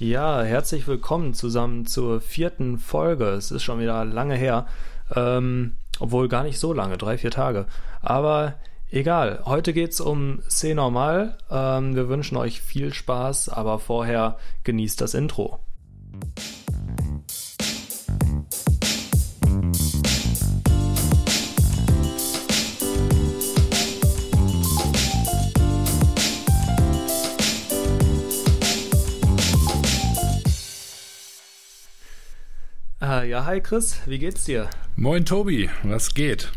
Ja, herzlich willkommen zusammen zur vierten Folge. Es ist schon wieder lange her. Ähm, obwohl gar nicht so lange, drei, vier Tage. Aber egal, heute geht's um C Normal. Ähm, wir wünschen euch viel Spaß, aber vorher genießt das Intro. Äh, ja, hi Chris, wie geht's dir? Moin Tobi, was geht?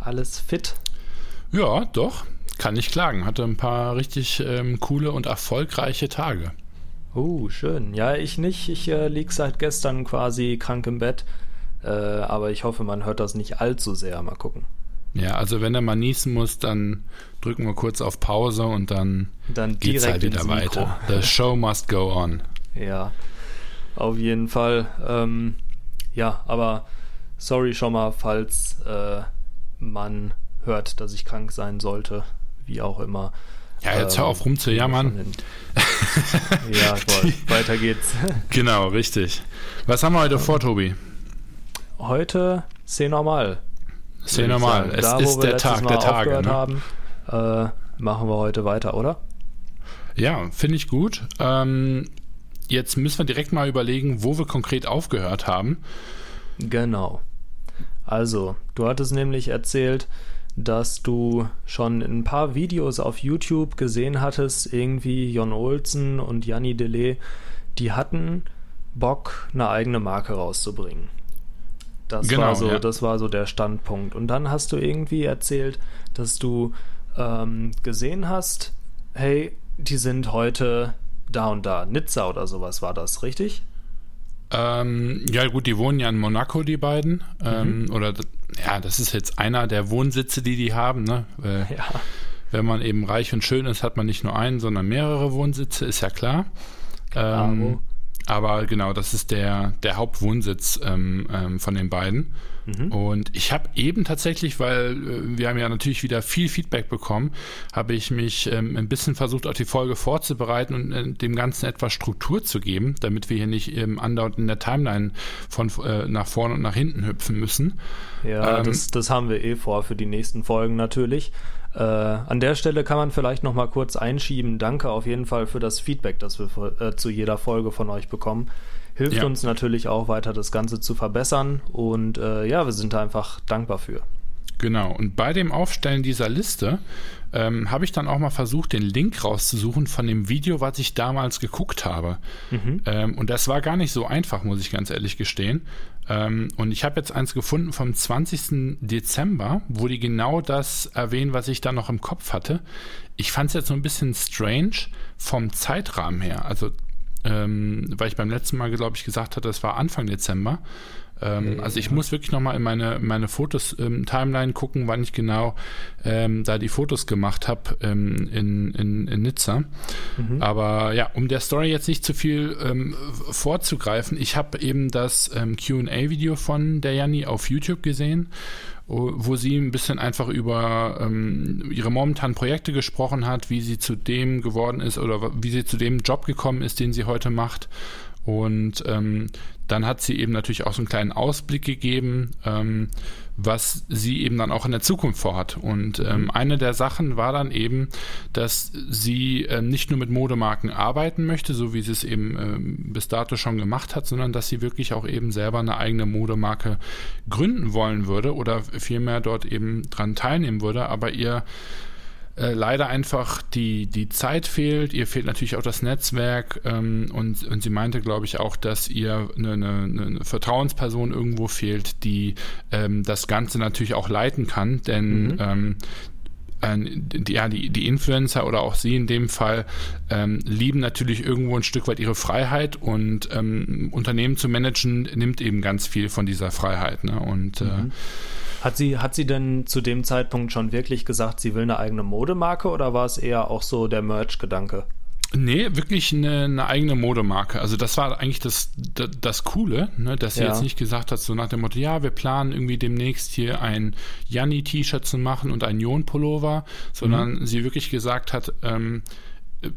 Alles fit? Ja, doch, kann nicht klagen. Hatte ein paar richtig ähm, coole und erfolgreiche Tage. Oh, schön. Ja, ich nicht. Ich äh, lieg seit gestern quasi krank im Bett. Äh, aber ich hoffe, man hört das nicht allzu sehr. Mal gucken. Ja, also wenn er mal niesen muss, dann drücken wir kurz auf Pause und dann, dann geht's halt wieder weiter. The show must go on. Ja, auf jeden Fall. Ähm, ja, aber sorry schon mal, falls äh, man hört, dass ich krank sein sollte, wie auch immer. Ja, jetzt hör auf ähm, rumzujammern. ja, voll. weiter geht's. Genau, richtig. Was haben wir heute vor, Tobi? Heute C normal. C normal. Es da, ist der Tag der Tage. Ne? Haben, äh, machen wir heute weiter, oder? Ja, finde ich gut. Ähm, jetzt müssen wir direkt mal überlegen, wo wir konkret aufgehört haben. Genau. Also, du hattest nämlich erzählt, dass du schon ein paar Videos auf YouTube gesehen hattest, irgendwie Jon Olsen und Janni Delay, die hatten Bock, eine eigene Marke rauszubringen. Das, genau, war so, ja. das war so der Standpunkt. Und dann hast du irgendwie erzählt, dass du ähm, gesehen hast, hey, die sind heute da und da. Nizza oder sowas war das, richtig? Ähm, ja, gut, die wohnen ja in Monaco, die beiden. Ähm, mhm. Oder ja, das ist jetzt einer der Wohnsitze, die die haben. Ne? Äh, ja. Wenn man eben reich und schön ist, hat man nicht nur einen, sondern mehrere Wohnsitze, ist ja klar. Ähm, aber genau, das ist der, der Hauptwohnsitz ähm, ähm, von den beiden. Mhm. Und ich habe eben tatsächlich, weil äh, wir haben ja natürlich wieder viel Feedback bekommen, habe ich mich ähm, ein bisschen versucht, auch die Folge vorzubereiten und äh, dem Ganzen etwas Struktur zu geben, damit wir hier nicht ähm, andauernd in der Timeline von äh, nach vorne und nach hinten hüpfen müssen. Ja, ähm, das, das haben wir eh vor für die nächsten Folgen natürlich. Äh, an der Stelle kann man vielleicht noch mal kurz einschieben. Danke auf jeden Fall für das Feedback, das wir äh, zu jeder Folge von euch bekommen. Hilft ja. uns natürlich auch weiter, das Ganze zu verbessern. Und äh, ja, wir sind da einfach dankbar für. Genau, und bei dem Aufstellen dieser Liste ähm, habe ich dann auch mal versucht, den Link rauszusuchen von dem Video, was ich damals geguckt habe. Mhm. Ähm, und das war gar nicht so einfach, muss ich ganz ehrlich gestehen. Ähm, und ich habe jetzt eins gefunden vom 20. Dezember, wo die genau das erwähnen, was ich da noch im Kopf hatte. Ich fand es jetzt so ein bisschen strange vom Zeitrahmen her. Also, ähm, weil ich beim letzten Mal, glaube ich, gesagt hatte, das war Anfang Dezember. Ähm, also ich muss wirklich nochmal in meine, meine Fotos-Timeline ähm, gucken, wann ich genau ähm, da die Fotos gemacht habe ähm, in, in, in Nizza. Mhm. Aber ja, um der Story jetzt nicht zu viel ähm, vorzugreifen, ich habe eben das ähm, QA-Video von der Janni auf YouTube gesehen wo sie ein bisschen einfach über ähm, ihre momentanen Projekte gesprochen hat, wie sie zu dem geworden ist oder wie sie zu dem Job gekommen ist, den sie heute macht. Und ähm, dann hat sie eben natürlich auch so einen kleinen Ausblick gegeben, ähm, was sie eben dann auch in der Zukunft vorhat. Und ähm, mhm. eine der Sachen war dann eben, dass sie äh, nicht nur mit Modemarken arbeiten möchte, so wie sie es eben äh, bis dato schon gemacht hat, sondern dass sie wirklich auch eben selber eine eigene Modemarke gründen wollen würde oder vielmehr dort eben dran teilnehmen würde. Aber ihr äh, leider einfach die, die Zeit fehlt, ihr fehlt natürlich auch das Netzwerk ähm, und, und sie meinte, glaube ich, auch, dass ihr eine, eine, eine Vertrauensperson irgendwo fehlt, die ähm, das Ganze natürlich auch leiten kann, denn mhm. ähm, die, ja, die, die Influencer oder auch sie in dem Fall ähm, lieben natürlich irgendwo ein Stück weit ihre Freiheit und ähm, Unternehmen zu managen nimmt eben ganz viel von dieser Freiheit. Ne? Und äh, mhm. äh, hat sie, hat sie denn zu dem Zeitpunkt schon wirklich gesagt, sie will eine eigene Modemarke oder war es eher auch so der Merch-Gedanke? Nee, wirklich eine, eine, eigene Modemarke. Also das war eigentlich das, das, das Coole, ne, dass sie ja. jetzt nicht gesagt hat, so nach dem Motto, ja, wir planen irgendwie demnächst hier ein Janni-T-Shirt zu machen und ein Jon-Pullover, sondern mhm. sie wirklich gesagt hat, ähm,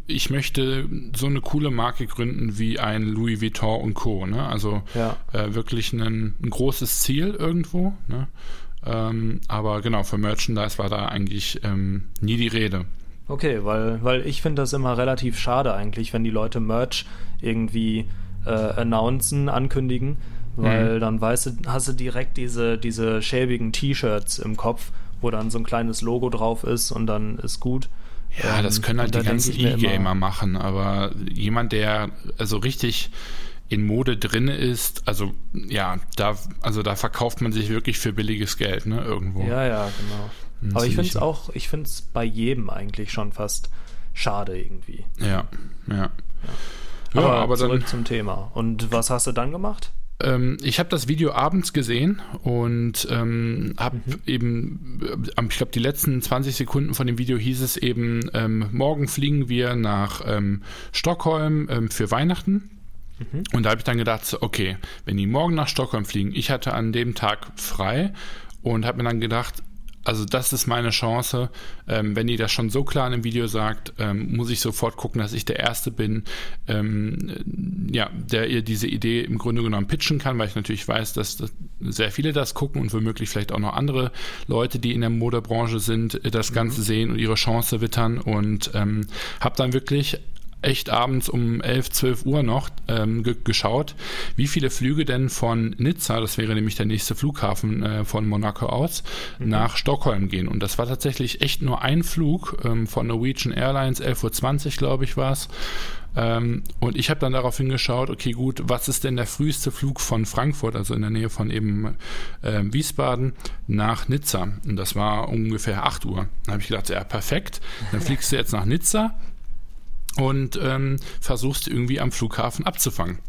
ich möchte so eine coole Marke gründen wie ein Louis Vuitton und Co. Ne? Also ja. äh, wirklich ein, ein, großes Ziel irgendwo. Ne? Ähm, aber genau, für Merchandise war da eigentlich ähm, nie die Rede. Okay, weil, weil ich finde das immer relativ schade eigentlich, wenn die Leute Merch irgendwie äh, announcen, ankündigen, weil mhm. dann weißt du, hast du direkt diese, diese schäbigen T-Shirts im Kopf, wo dann so ein kleines Logo drauf ist und dann ist gut. Ja, ähm, das können halt die ganzen E-Gamer machen, aber jemand, der also richtig in Mode drin ist, also ja, da, also da verkauft man sich wirklich für billiges Geld, ne, irgendwo. Ja, ja, genau. Hm, Aber ich finde es auch, ich finde es bei jedem eigentlich schon fast schade irgendwie. Ja, ja. ja. Aber, ja, aber zurück dann, zum Thema. Und was hast du dann gemacht? Ähm, ich habe das Video abends gesehen und ähm, habe mhm. eben, äh, ich glaube, die letzten 20 Sekunden von dem Video hieß es eben, ähm, morgen fliegen wir nach ähm, Stockholm ähm, für Weihnachten. Mhm. Und da habe ich dann gedacht, okay, wenn die morgen nach Stockholm fliegen, ich hatte an dem Tag frei und habe mir dann gedacht, also das ist meine Chance. Ähm, wenn die das schon so klar in einem Video sagt, ähm, muss ich sofort gucken, dass ich der Erste bin, ähm, ja, der ihr diese Idee im Grunde genommen pitchen kann, weil ich natürlich weiß, dass, dass sehr viele das gucken und womöglich vielleicht auch noch andere Leute, die in der Modebranche sind, das Ganze mhm. sehen und ihre Chance wittern und ähm, habe dann wirklich echt abends um 11, 12 Uhr noch ähm, ge geschaut, wie viele Flüge denn von Nizza, das wäre nämlich der nächste Flughafen äh, von Monaco aus, mhm. nach Stockholm gehen. Und das war tatsächlich echt nur ein Flug ähm, von Norwegian Airlines, 11.20 Uhr, glaube ich, war es. Ähm, und ich habe dann darauf hingeschaut, okay, gut, was ist denn der früheste Flug von Frankfurt, also in der Nähe von eben äh, Wiesbaden, nach Nizza? Und das war ungefähr 8 Uhr. Dann habe ich gedacht, ja, perfekt. Dann fliegst du jetzt nach Nizza, und ähm, versuchst irgendwie am Flughafen abzufangen.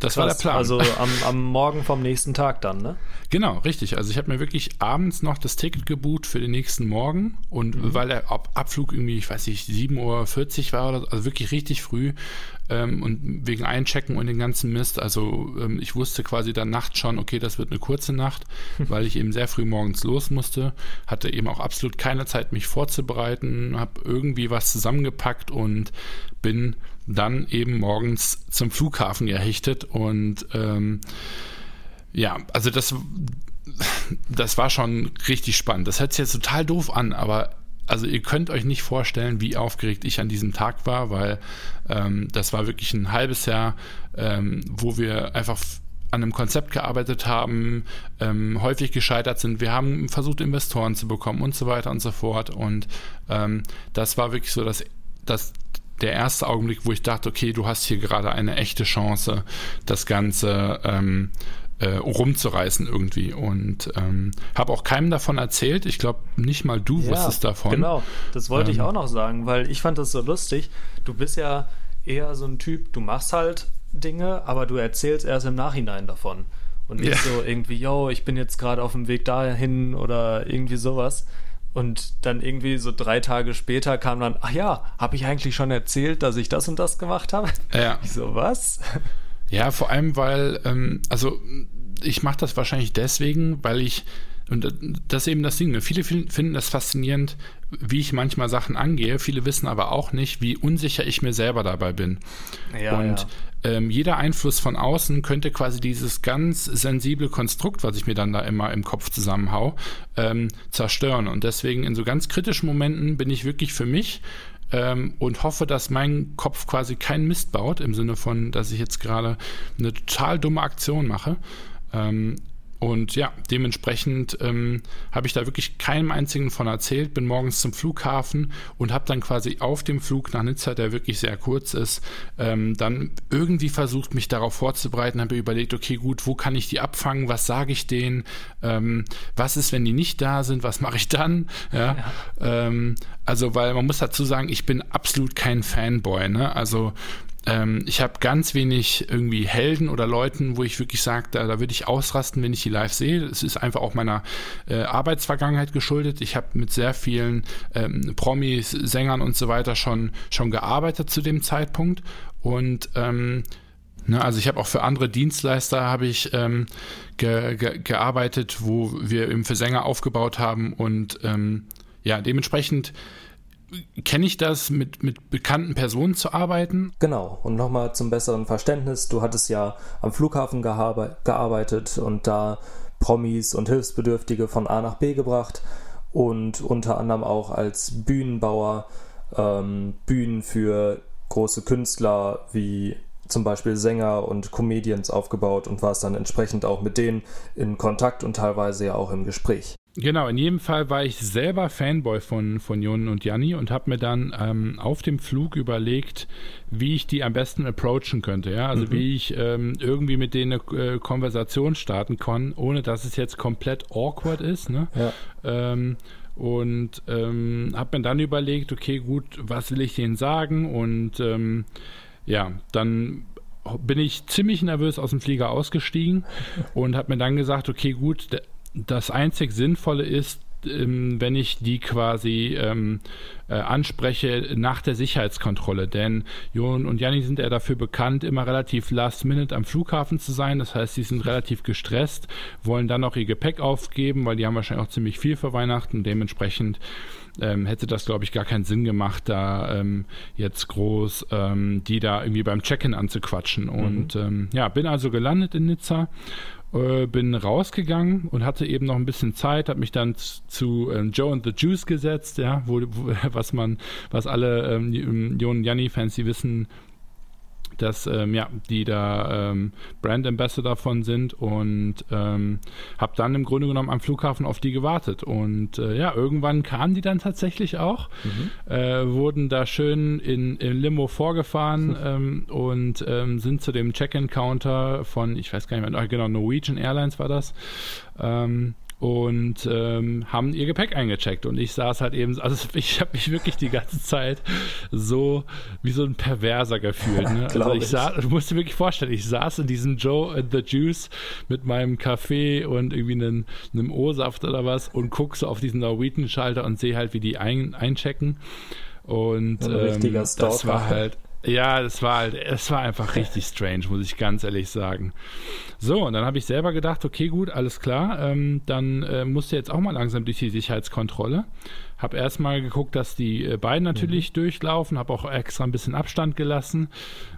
Das Krass, war der Plan. Also am, am, Morgen vom nächsten Tag dann, ne? Genau, richtig. Also ich habe mir wirklich abends noch das Ticket gebucht für den nächsten Morgen und mhm. weil der Ab Abflug irgendwie, ich weiß nicht, 7.40 Uhr war oder also wirklich richtig früh ähm, und wegen Einchecken und den ganzen Mist. Also ähm, ich wusste quasi dann Nacht schon, okay, das wird eine kurze Nacht, weil ich eben sehr früh morgens los musste, hatte eben auch absolut keine Zeit, mich vorzubereiten, habe irgendwie was zusammengepackt und bin dann eben morgens zum Flughafen gehechtet und ähm, ja, also das, das war schon richtig spannend. Das hört sich jetzt total doof an, aber also ihr könnt euch nicht vorstellen, wie aufgeregt ich an diesem Tag war, weil ähm, das war wirklich ein halbes Jahr, ähm, wo wir einfach an einem Konzept gearbeitet haben, ähm, häufig gescheitert sind. Wir haben versucht, Investoren zu bekommen und so weiter und so fort. Und ähm, das war wirklich so das, das der erste Augenblick, wo ich dachte, okay, du hast hier gerade eine echte Chance, das Ganze ähm, äh, rumzureißen irgendwie. Und ähm, habe auch keinem davon erzählt. Ich glaube, nicht mal du ja, wusstest davon. Genau, das wollte ähm, ich auch noch sagen, weil ich fand das so lustig. Du bist ja eher so ein Typ, du machst halt Dinge, aber du erzählst erst im Nachhinein davon. Und nicht ja. so irgendwie, yo, ich bin jetzt gerade auf dem Weg dahin oder irgendwie sowas. Und dann irgendwie so drei Tage später kam dann, ach ja, habe ich eigentlich schon erzählt, dass ich das und das gemacht habe? Ja. Ich so, was? Ja, vor allem, weil, ähm, also ich mache das wahrscheinlich deswegen, weil ich, und das ist eben das Ding, ne? viele finden das faszinierend, wie ich manchmal Sachen angehe. Viele wissen aber auch nicht, wie unsicher ich mir selber dabei bin. Ja, und ja ähm, jeder Einfluss von außen könnte quasi dieses ganz sensible Konstrukt, was ich mir dann da immer im Kopf zusammenhau, ähm, zerstören. Und deswegen in so ganz kritischen Momenten bin ich wirklich für mich ähm, und hoffe, dass mein Kopf quasi keinen Mist baut, im Sinne von, dass ich jetzt gerade eine total dumme Aktion mache. Ähm, und ja, dementsprechend ähm, habe ich da wirklich keinem einzigen von erzählt, bin morgens zum Flughafen und habe dann quasi auf dem Flug nach Nizza, der wirklich sehr kurz ist, ähm, dann irgendwie versucht, mich darauf vorzubereiten, habe überlegt, okay, gut, wo kann ich die abfangen, was sage ich denen, ähm, was ist, wenn die nicht da sind, was mache ich dann? Ja, ja. Ähm, also, weil man muss dazu sagen, ich bin absolut kein Fanboy, ne? Also ähm, ich habe ganz wenig irgendwie Helden oder Leuten, wo ich wirklich sage, da, da würde ich ausrasten, wenn ich die live sehe. Es ist einfach auch meiner äh, Arbeitsvergangenheit geschuldet. Ich habe mit sehr vielen ähm, Promis, Sängern und so weiter schon, schon gearbeitet zu dem Zeitpunkt. Und ähm, Ne, also ich habe auch für andere Dienstleister habe ich ähm, ge, ge, gearbeitet, wo wir eben für Sänger aufgebaut haben und ähm, ja, dementsprechend kenne ich das, mit, mit bekannten Personen zu arbeiten? Genau. Und nochmal zum besseren Verständnis, du hattest ja am Flughafen gearbeitet und da Promis und Hilfsbedürftige von A nach B gebracht und unter anderem auch als Bühnenbauer ähm, Bühnen für große Künstler wie zum Beispiel Sänger und Comedians aufgebaut und warst dann entsprechend auch mit denen in Kontakt und teilweise ja auch im Gespräch. Genau, in jedem Fall war ich selber Fanboy von, von Jon und Janni und habe mir dann ähm, auf dem Flug überlegt, wie ich die am besten approachen könnte. Ja? Also mhm. wie ich ähm, irgendwie mit denen eine äh, Konversation starten kann, ohne dass es jetzt komplett awkward ist. Ne? Ja. Ähm, und ähm, habe mir dann überlegt, okay, gut, was will ich denen sagen? Und ähm, ja, dann bin ich ziemlich nervös aus dem Flieger ausgestiegen und habe mir dann gesagt, okay, gut, das einzig Sinnvolle ist, ähm, wenn ich die quasi ähm, äh, anspreche nach der Sicherheitskontrolle. Denn Jon und Janni sind ja dafür bekannt, immer relativ last minute am Flughafen zu sein. Das heißt, sie sind relativ gestresst, wollen dann auch ihr Gepäck aufgeben, weil die haben wahrscheinlich auch ziemlich viel für Weihnachten. Dementsprechend ähm, hätte das, glaube ich, gar keinen Sinn gemacht, da ähm, jetzt groß ähm, die da irgendwie beim Check-in anzuquatschen. Mhm. Und ähm, ja, bin also gelandet in Nizza äh, bin rausgegangen und hatte eben noch ein bisschen Zeit, habe mich dann zu ähm, Joe and the Juice gesetzt, ja, wo, wo was man, was alle ähm, Jon Janni-Fans, die wissen, dass ähm, ja, die da ähm, Brand Ambassador davon sind und ähm, habe dann im Grunde genommen am Flughafen auf die gewartet und äh, ja, irgendwann kamen die dann tatsächlich auch, mhm. äh, wurden da schön in, in Limo vorgefahren ähm, und ähm, sind zu dem Check-in-Counter von, ich weiß gar nicht mehr, genau, Norwegian Airlines war das, ähm, und ähm, haben ihr Gepäck eingecheckt. Und ich saß halt eben, also ich habe mich wirklich die ganze Zeit so wie so ein Perverser gefühlt. Ne? also ich. Saß, du musst dir wirklich vorstellen, ich saß in diesem Joe and the Juice mit meinem Kaffee und irgendwie einem, einem O-Saft oder was und guck so auf diesen Norwegian-Schalter und sehe halt, wie die ein, einchecken. Und ähm, das war halt ja, es war halt, es war einfach richtig strange, muss ich ganz ehrlich sagen. So, und dann habe ich selber gedacht, okay, gut, alles klar, ähm, dann äh, musst du jetzt auch mal langsam durch die Sicherheitskontrolle. Habe erstmal geguckt, dass die äh, beiden natürlich mhm. durchlaufen, habe auch extra ein bisschen Abstand gelassen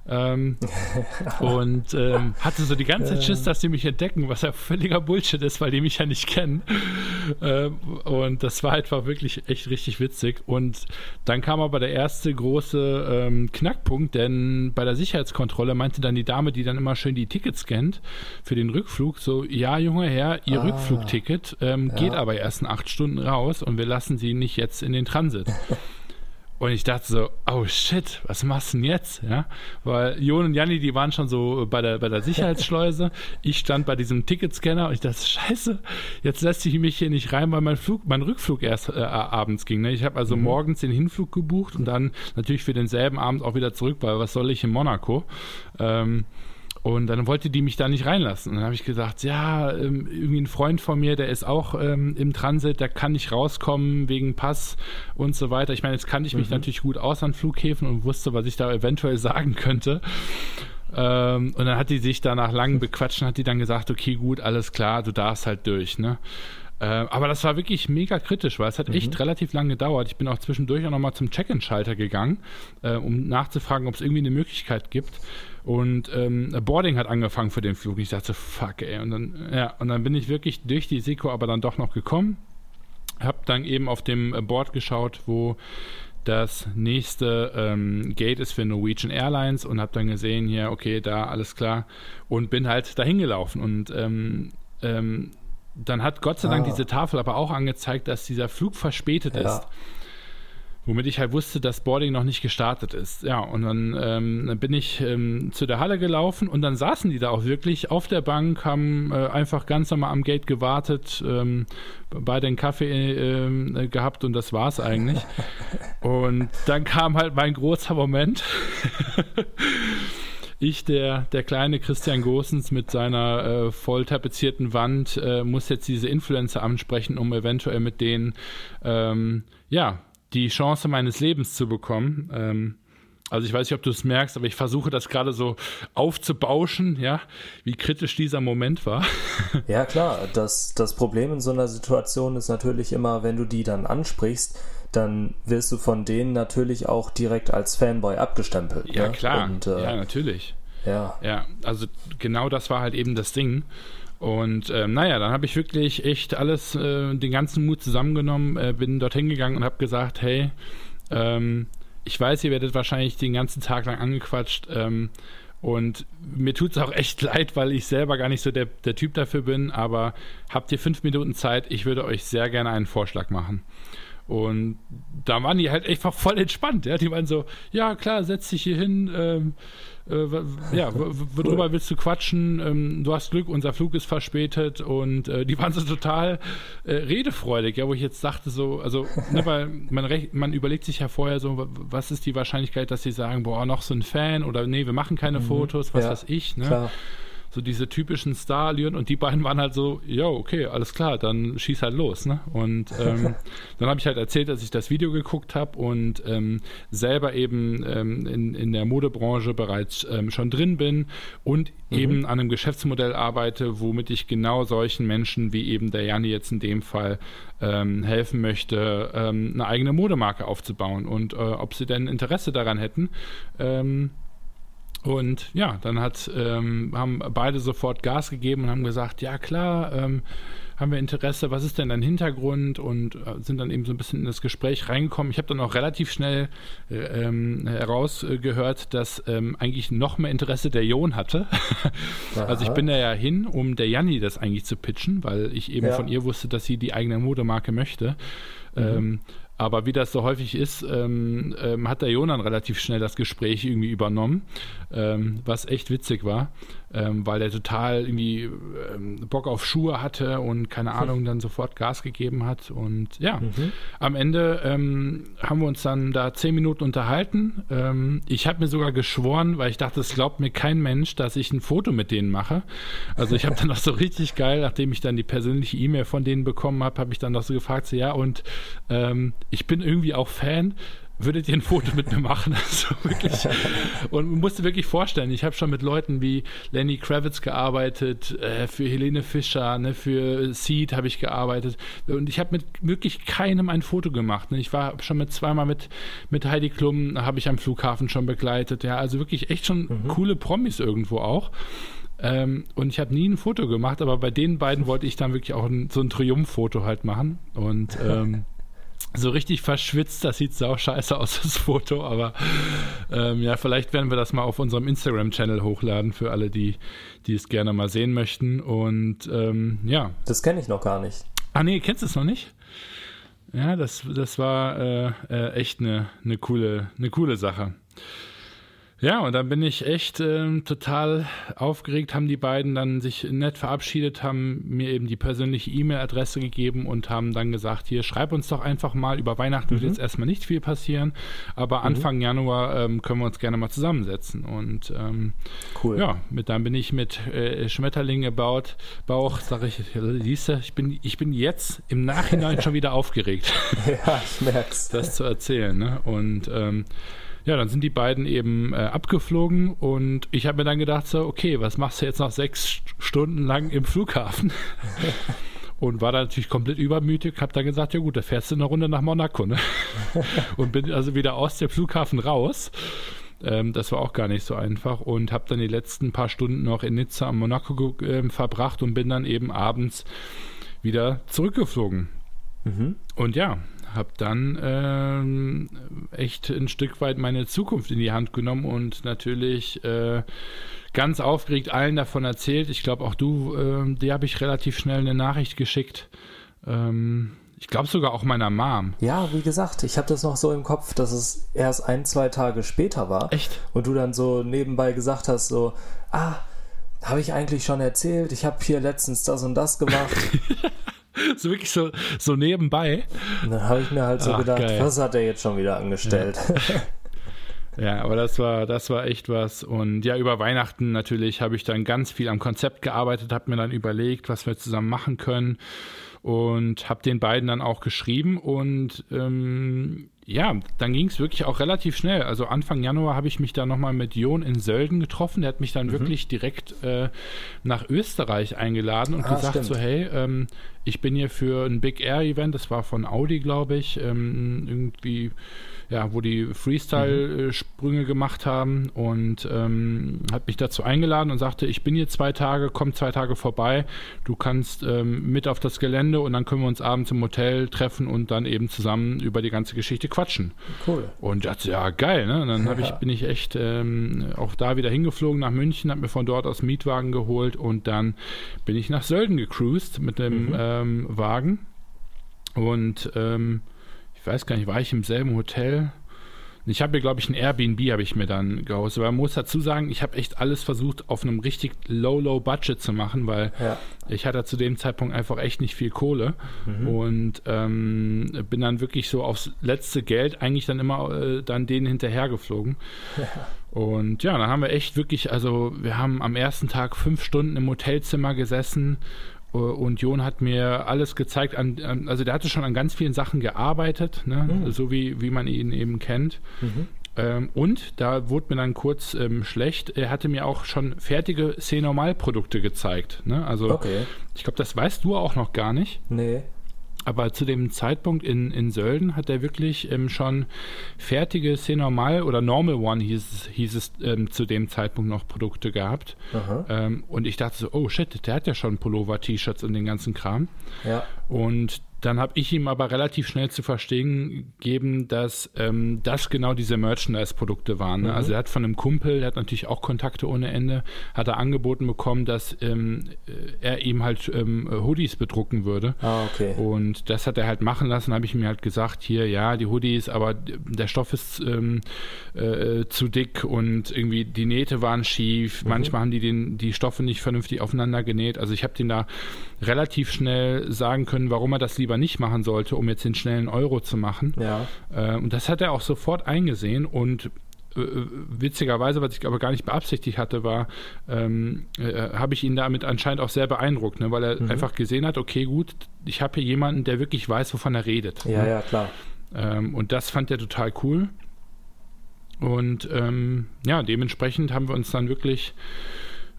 ähm, und ähm, hatte so die ganze Zeit Schiss, dass die mich entdecken, was ja völliger Bullshit ist, weil die mich ja nicht kennen. Ähm, und das war einfach wirklich echt richtig witzig. Und dann kam aber der erste große ähm, Knackpunkt, denn bei der Sicherheitskontrolle meinte dann die Dame, die dann immer schön die Tickets scannt für den Rückflug, so, ja, junger Herr, Ihr ah, Rückflugticket ähm, ja. geht aber erst in acht Stunden raus und wir lassen Sie nicht jetzt in den Transit. Und ich dachte so, oh shit, was machst du denn jetzt? Ja, weil Jon und Janni, die waren schon so bei der, bei der Sicherheitsschleuse. ich stand bei diesem Ticketscanner und ich dachte, scheiße, jetzt lässt sich mich hier nicht rein, weil mein Flug, mein Rückflug erst äh, abends ging. Ne? Ich habe also mhm. morgens den Hinflug gebucht und dann natürlich für denselben Abend auch wieder zurück, weil was soll ich in Monaco? Ähm, und dann wollte die mich da nicht reinlassen. Und dann habe ich gesagt, ja, ähm, irgendwie ein Freund von mir, der ist auch ähm, im Transit, der kann nicht rauskommen wegen Pass und so weiter. Ich meine, jetzt kannte ich mich mhm. natürlich gut aus an Flughäfen und wusste, was ich da eventuell sagen könnte. Ähm, und dann hat die sich da nach langem Bequatschen, hat die dann gesagt, okay, gut, alles klar, du darfst halt durch, ne? Äh, aber das war wirklich mega kritisch, weil es hat mhm. echt relativ lange gedauert. Ich bin auch zwischendurch auch nochmal zum Check-in-Schalter gegangen, äh, um nachzufragen, ob es irgendwie eine Möglichkeit gibt. Und ähm, Boarding hat angefangen für den Flug. Ich dachte, fuck, ey. Und dann, ja, und dann bin ich wirklich durch die Seko aber dann doch noch gekommen. Hab dann eben auf dem Board geschaut, wo das nächste ähm, Gate ist für Norwegian Airlines und habe dann gesehen, hier, okay, da alles klar und bin halt dahin gelaufen und ähm, ähm, dann hat Gott sei Dank ah. diese Tafel aber auch angezeigt, dass dieser Flug verspätet ja. ist. Womit ich halt wusste, dass Boarding noch nicht gestartet ist. Ja, und dann ähm, bin ich ähm, zu der Halle gelaufen und dann saßen die da auch wirklich auf der Bank, haben äh, einfach ganz normal am Gate gewartet, ähm, bei den Kaffee äh, gehabt und das war's eigentlich. und dann kam halt mein großer Moment. ich, der, der kleine Christian Gosens mit seiner äh, voll tapezierten Wand, äh, muss jetzt diese Influencer ansprechen, um eventuell mit denen, ähm, ja, die Chance meines Lebens zu bekommen. Ähm, also ich weiß nicht, ob du es merkst, aber ich versuche das gerade so aufzubauschen, ja, wie kritisch dieser Moment war. Ja, klar. Das, das Problem in so einer Situation ist natürlich immer, wenn du die dann ansprichst, dann wirst du von denen natürlich auch direkt als Fanboy abgestempelt. Ja, ne? klar. Und, äh, ja, natürlich. Ja. Ja, also genau das war halt eben das Ding. Und ähm, naja, dann habe ich wirklich echt alles, äh, den ganzen Mut zusammengenommen, äh, bin dorthin gegangen und habe gesagt, hey, ähm, ich weiß, ihr werdet wahrscheinlich den ganzen Tag lang angequatscht. Ähm, und mir tut es auch echt leid, weil ich selber gar nicht so der, der Typ dafür bin, aber habt ihr fünf Minuten Zeit, ich würde euch sehr gerne einen Vorschlag machen. Und da waren die halt einfach voll entspannt. Ja? Die waren so, ja klar, setz dich hier hin. Ähm, äh, ja, worüber willst du quatschen? Ähm, du hast Glück, unser Flug ist verspätet. Und äh, die waren so total äh, redefreudig, ja, wo ich jetzt dachte so, also, ne, weil man, man überlegt sich ja vorher so, was ist die Wahrscheinlichkeit, dass sie sagen, boah, noch so ein Fan oder nee, wir machen keine mhm. Fotos, was ja, weiß ich. Ne? Klar so diese typischen Star-Allüren und die beiden waren halt so, ja, okay, alles klar, dann schieß halt los, ne? Und ähm, dann habe ich halt erzählt, dass ich das Video geguckt habe und ähm, selber eben ähm, in, in der Modebranche bereits ähm, schon drin bin und mhm. eben an einem Geschäftsmodell arbeite, womit ich genau solchen Menschen wie eben der Janni jetzt in dem Fall ähm, helfen möchte, ähm, eine eigene Modemarke aufzubauen und äh, ob sie denn Interesse daran hätten, ähm, und ja, dann hat, ähm, haben beide sofort Gas gegeben und haben gesagt, ja klar, ähm, haben wir Interesse, was ist denn dein Hintergrund und äh, sind dann eben so ein bisschen in das Gespräch reingekommen. Ich habe dann auch relativ schnell äh, ähm, herausgehört, dass ähm, eigentlich noch mehr Interesse der Jon hatte. also ich bin da ja hin, um der Janni das eigentlich zu pitchen, weil ich eben ja. von ihr wusste, dass sie die eigene Modemarke möchte. Mhm. Aber wie das so häufig ist, ähm, ähm, hat der Jonan relativ schnell das Gespräch irgendwie übernommen, ähm, was echt witzig war, ähm, weil er total irgendwie ähm, Bock auf Schuhe hatte und keine Ahnung, dann sofort Gas gegeben hat. Und ja, mhm. am Ende ähm, haben wir uns dann da zehn Minuten unterhalten. ich habe mir sogar geschworen, weil ich dachte, es glaubt mir kein Mensch, dass ich ein Foto mit denen mache. Also ich habe dann noch so richtig geil, nachdem ich dann die persönliche E-Mail von denen bekommen habe, habe ich dann noch so gefragt, so, ja, und ich bin irgendwie auch Fan. Würdet ihr ein Foto mit mir machen? Also wirklich. Und musste wirklich vorstellen, ich habe schon mit Leuten wie Lenny Kravitz gearbeitet, äh, für Helene Fischer, ne, für Seed habe ich gearbeitet. Und ich habe mit wirklich keinem ein Foto gemacht. Ne? Ich war schon mit zweimal mit, mit Heidi Klum, habe ich am Flughafen schon begleitet. Ja, also wirklich echt schon mhm. coole Promis irgendwo auch. Ähm, und ich habe nie ein Foto gemacht, aber bei den beiden wollte ich dann wirklich auch ein, so ein Triumphfoto halt machen. Und ähm, so richtig verschwitzt, das sieht sau scheiße aus, das Foto, aber ähm, ja, vielleicht werden wir das mal auf unserem Instagram-Channel hochladen für alle, die, die es gerne mal sehen möchten. Und ähm, ja. Das kenne ich noch gar nicht. Ah, nee, kennst du es noch nicht? Ja, das, das war äh, äh, echt eine, eine, coole, eine coole Sache. Ja, und dann bin ich echt ähm, total aufgeregt, haben die beiden dann sich nett verabschiedet, haben mir eben die persönliche E-Mail-Adresse gegeben und haben dann gesagt, hier, schreib uns doch einfach mal, über Weihnachten mhm. wird jetzt erstmal nicht viel passieren, aber mhm. Anfang Januar ähm, können wir uns gerne mal zusammensetzen. Und ähm, cool. ja, mit dann bin ich mit äh, Schmetterling gebaut, Bauch, sage ich, siehst du, ich bin, ich bin jetzt im Nachhinein schon wieder aufgeregt. ja, ich merk's. Das zu erzählen. Ne? Und ähm, ja, dann sind die beiden eben äh, abgeflogen und ich habe mir dann gedacht, so, okay, was machst du jetzt noch sechs Stunden lang im Flughafen? und war da natürlich komplett übermütig, habe dann gesagt, ja gut, da fährst du eine Runde nach Monaco. Ne? und bin also wieder aus dem Flughafen raus. Ähm, das war auch gar nicht so einfach und habe dann die letzten paar Stunden noch in Nizza am Monaco äh, verbracht und bin dann eben abends wieder zurückgeflogen. Mhm. Und ja, habe dann ähm, echt ein Stück weit meine Zukunft in die Hand genommen und natürlich äh, ganz aufgeregt allen davon erzählt. Ich glaube auch du, äh, dir habe ich relativ schnell eine Nachricht geschickt. Ähm, ich glaube sogar auch meiner Mom. Ja, wie gesagt, ich habe das noch so im Kopf, dass es erst ein, zwei Tage später war. Echt? Und du dann so nebenbei gesagt hast, so, ah, habe ich eigentlich schon erzählt, ich habe hier letztens das und das gemacht. so wirklich so, so nebenbei. Dann habe ich mir halt so Ach, gedacht, geil. was hat er jetzt schon wieder angestellt? Ja. Ja, aber das war, das war echt was. Und ja, über Weihnachten natürlich habe ich dann ganz viel am Konzept gearbeitet, habe mir dann überlegt, was wir zusammen machen können und habe den beiden dann auch geschrieben und ähm, ja, dann ging es wirklich auch relativ schnell. Also Anfang Januar habe ich mich da nochmal mit Jon in Sölden getroffen. Der hat mich dann mhm. wirklich direkt äh, nach Österreich eingeladen und ah, gesagt stimmt. so, hey, ähm, ich bin hier für ein Big Air Event, das war von Audi, glaube ich, ähm, irgendwie ja, wo die Freestyle-Sprünge gemacht haben und ähm, hat mich dazu eingeladen und sagte, ich bin hier zwei Tage, komm zwei Tage vorbei, du kannst ähm, mit auf das Gelände und dann können wir uns abends im Hotel treffen und dann eben zusammen über die ganze Geschichte quatschen. Cool. Und dachte, ja, geil, ne? Und dann ja. ich, bin ich echt ähm, auch da wieder hingeflogen nach München, habe mir von dort aus Mietwagen geholt und dann bin ich nach Sölden gecruised mit dem mhm. Ähm, Wagen und ähm, ich weiß gar nicht, war ich im selben Hotel? Ich habe mir, glaube ich, ein Airbnb habe ich mir dann gehostet. Aber man muss dazu sagen, ich habe echt alles versucht, auf einem richtig low, low Budget zu machen, weil ja. ich hatte zu dem Zeitpunkt einfach echt nicht viel Kohle mhm. und ähm, bin dann wirklich so aufs letzte Geld eigentlich dann immer äh, dann denen hinterhergeflogen. Ja. Und ja, dann haben wir echt wirklich, also wir haben am ersten Tag fünf Stunden im Hotelzimmer gesessen und Jon hat mir alles gezeigt, an, also der hatte schon an ganz vielen Sachen gearbeitet, ne? mhm. so wie, wie man ihn eben kennt. Mhm. Ähm, und da wurde mir dann kurz ähm, schlecht, er hatte mir auch schon fertige C-Normal-Produkte gezeigt. Ne? Also okay. ich glaube, das weißt du auch noch gar nicht. Nee. Aber zu dem Zeitpunkt in, in Sölden hat er wirklich ähm, schon fertige C-Normal oder Normal One hieß es, hieß es ähm, zu dem Zeitpunkt noch Produkte gehabt. Ähm, und ich dachte so, oh shit, der hat ja schon Pullover, T-Shirts und den ganzen Kram. Ja. Und dann habe ich ihm aber relativ schnell zu verstehen gegeben, dass ähm, das genau diese Merchandise-Produkte waren. Ne? Mhm. Also er hat von einem Kumpel, der hat natürlich auch Kontakte ohne Ende, hat er angeboten bekommen, dass ähm, er ihm halt ähm, Hoodies bedrucken würde. Ah, okay. Und das hat er halt machen lassen, habe ich mir halt gesagt, hier, ja, die Hoodies, aber der Stoff ist ähm, äh, zu dick und irgendwie die Nähte waren schief. Mhm. Manchmal haben die den, die Stoffe nicht vernünftig aufeinander genäht. Also ich habe den da relativ schnell sagen können, warum er das lieber lieber nicht machen sollte, um jetzt den schnellen Euro zu machen. Ja. Äh, und das hat er auch sofort eingesehen und äh, witzigerweise, was ich aber gar nicht beabsichtigt hatte, war, ähm, äh, habe ich ihn damit anscheinend auch sehr beeindruckt, ne, weil er mhm. einfach gesehen hat, okay, gut, ich habe hier jemanden, der wirklich weiß, wovon er redet. Ja, ne? ja, klar. Ähm, und das fand er total cool. Und ähm, ja, dementsprechend haben wir uns dann wirklich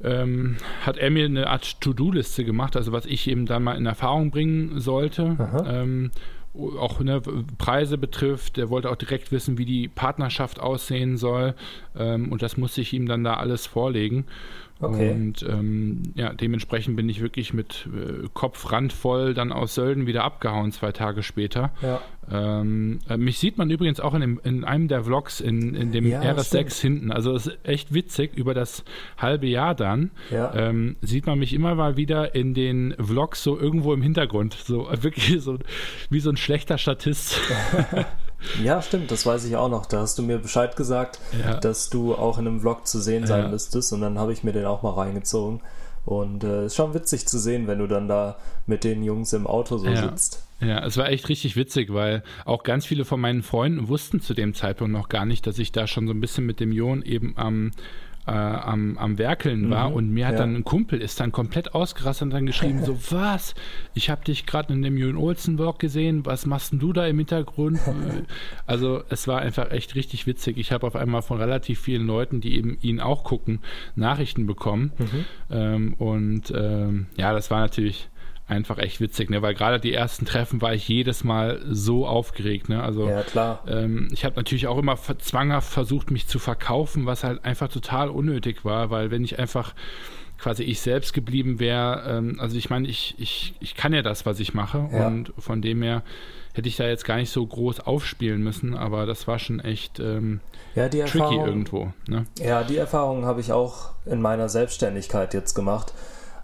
ähm, hat er mir eine Art To-Do-Liste gemacht, also was ich eben dann mal in Erfahrung bringen sollte. Ähm, auch ne, Preise betrifft. Er wollte auch direkt wissen, wie die Partnerschaft aussehen soll. Ähm, und das musste ich ihm dann da alles vorlegen. Okay. Und ähm, ja, dementsprechend bin ich wirklich mit äh, Kopf randvoll dann aus Sölden wieder abgehauen, zwei Tage später. Ja. Ähm, äh, mich sieht man übrigens auch in, dem, in einem der Vlogs in, in dem ja, RS6 hinten. Also es ist echt witzig, über das halbe Jahr dann ja. ähm, sieht man mich immer mal wieder in den Vlogs so irgendwo im Hintergrund. So wirklich so wie so ein schlechter Statist. Ja, stimmt, das weiß ich auch noch. Da hast du mir Bescheid gesagt, ja. dass du auch in einem Vlog zu sehen sein ja. müsstest und dann habe ich mir den auch mal reingezogen. Und es äh, ist schon witzig zu sehen, wenn du dann da mit den Jungs im Auto so ja. sitzt. Ja, es war echt richtig witzig, weil auch ganz viele von meinen Freunden wussten zu dem Zeitpunkt noch gar nicht, dass ich da schon so ein bisschen mit dem Jon eben am äh, am, am Werkeln war mhm, und mir hat ja. dann ein Kumpel ist dann komplett ausgerastet und dann geschrieben so was? Ich habe dich gerade in dem Jürgen Olsen Walk gesehen. Was machst denn du da im Hintergrund? Also es war einfach echt richtig witzig. Ich habe auf einmal von relativ vielen Leuten die eben ihn auch gucken Nachrichten bekommen. Mhm. ähm, und ähm, ja das war natürlich einfach echt witzig, ne? Weil gerade die ersten Treffen war ich jedes Mal so aufgeregt, ne? Also ja, klar. Ähm, ich habe natürlich auch immer zwanghaft versucht, mich zu verkaufen, was halt einfach total unnötig war, weil wenn ich einfach quasi ich selbst geblieben wäre, ähm, also ich meine, ich, ich, ich kann ja das, was ich mache ja. und von dem her hätte ich da jetzt gar nicht so groß aufspielen müssen, aber das war schon echt ähm, ja, die tricky Erfahrung, irgendwo. Ne? Ja, die Erfahrung habe ich auch in meiner Selbstständigkeit jetzt gemacht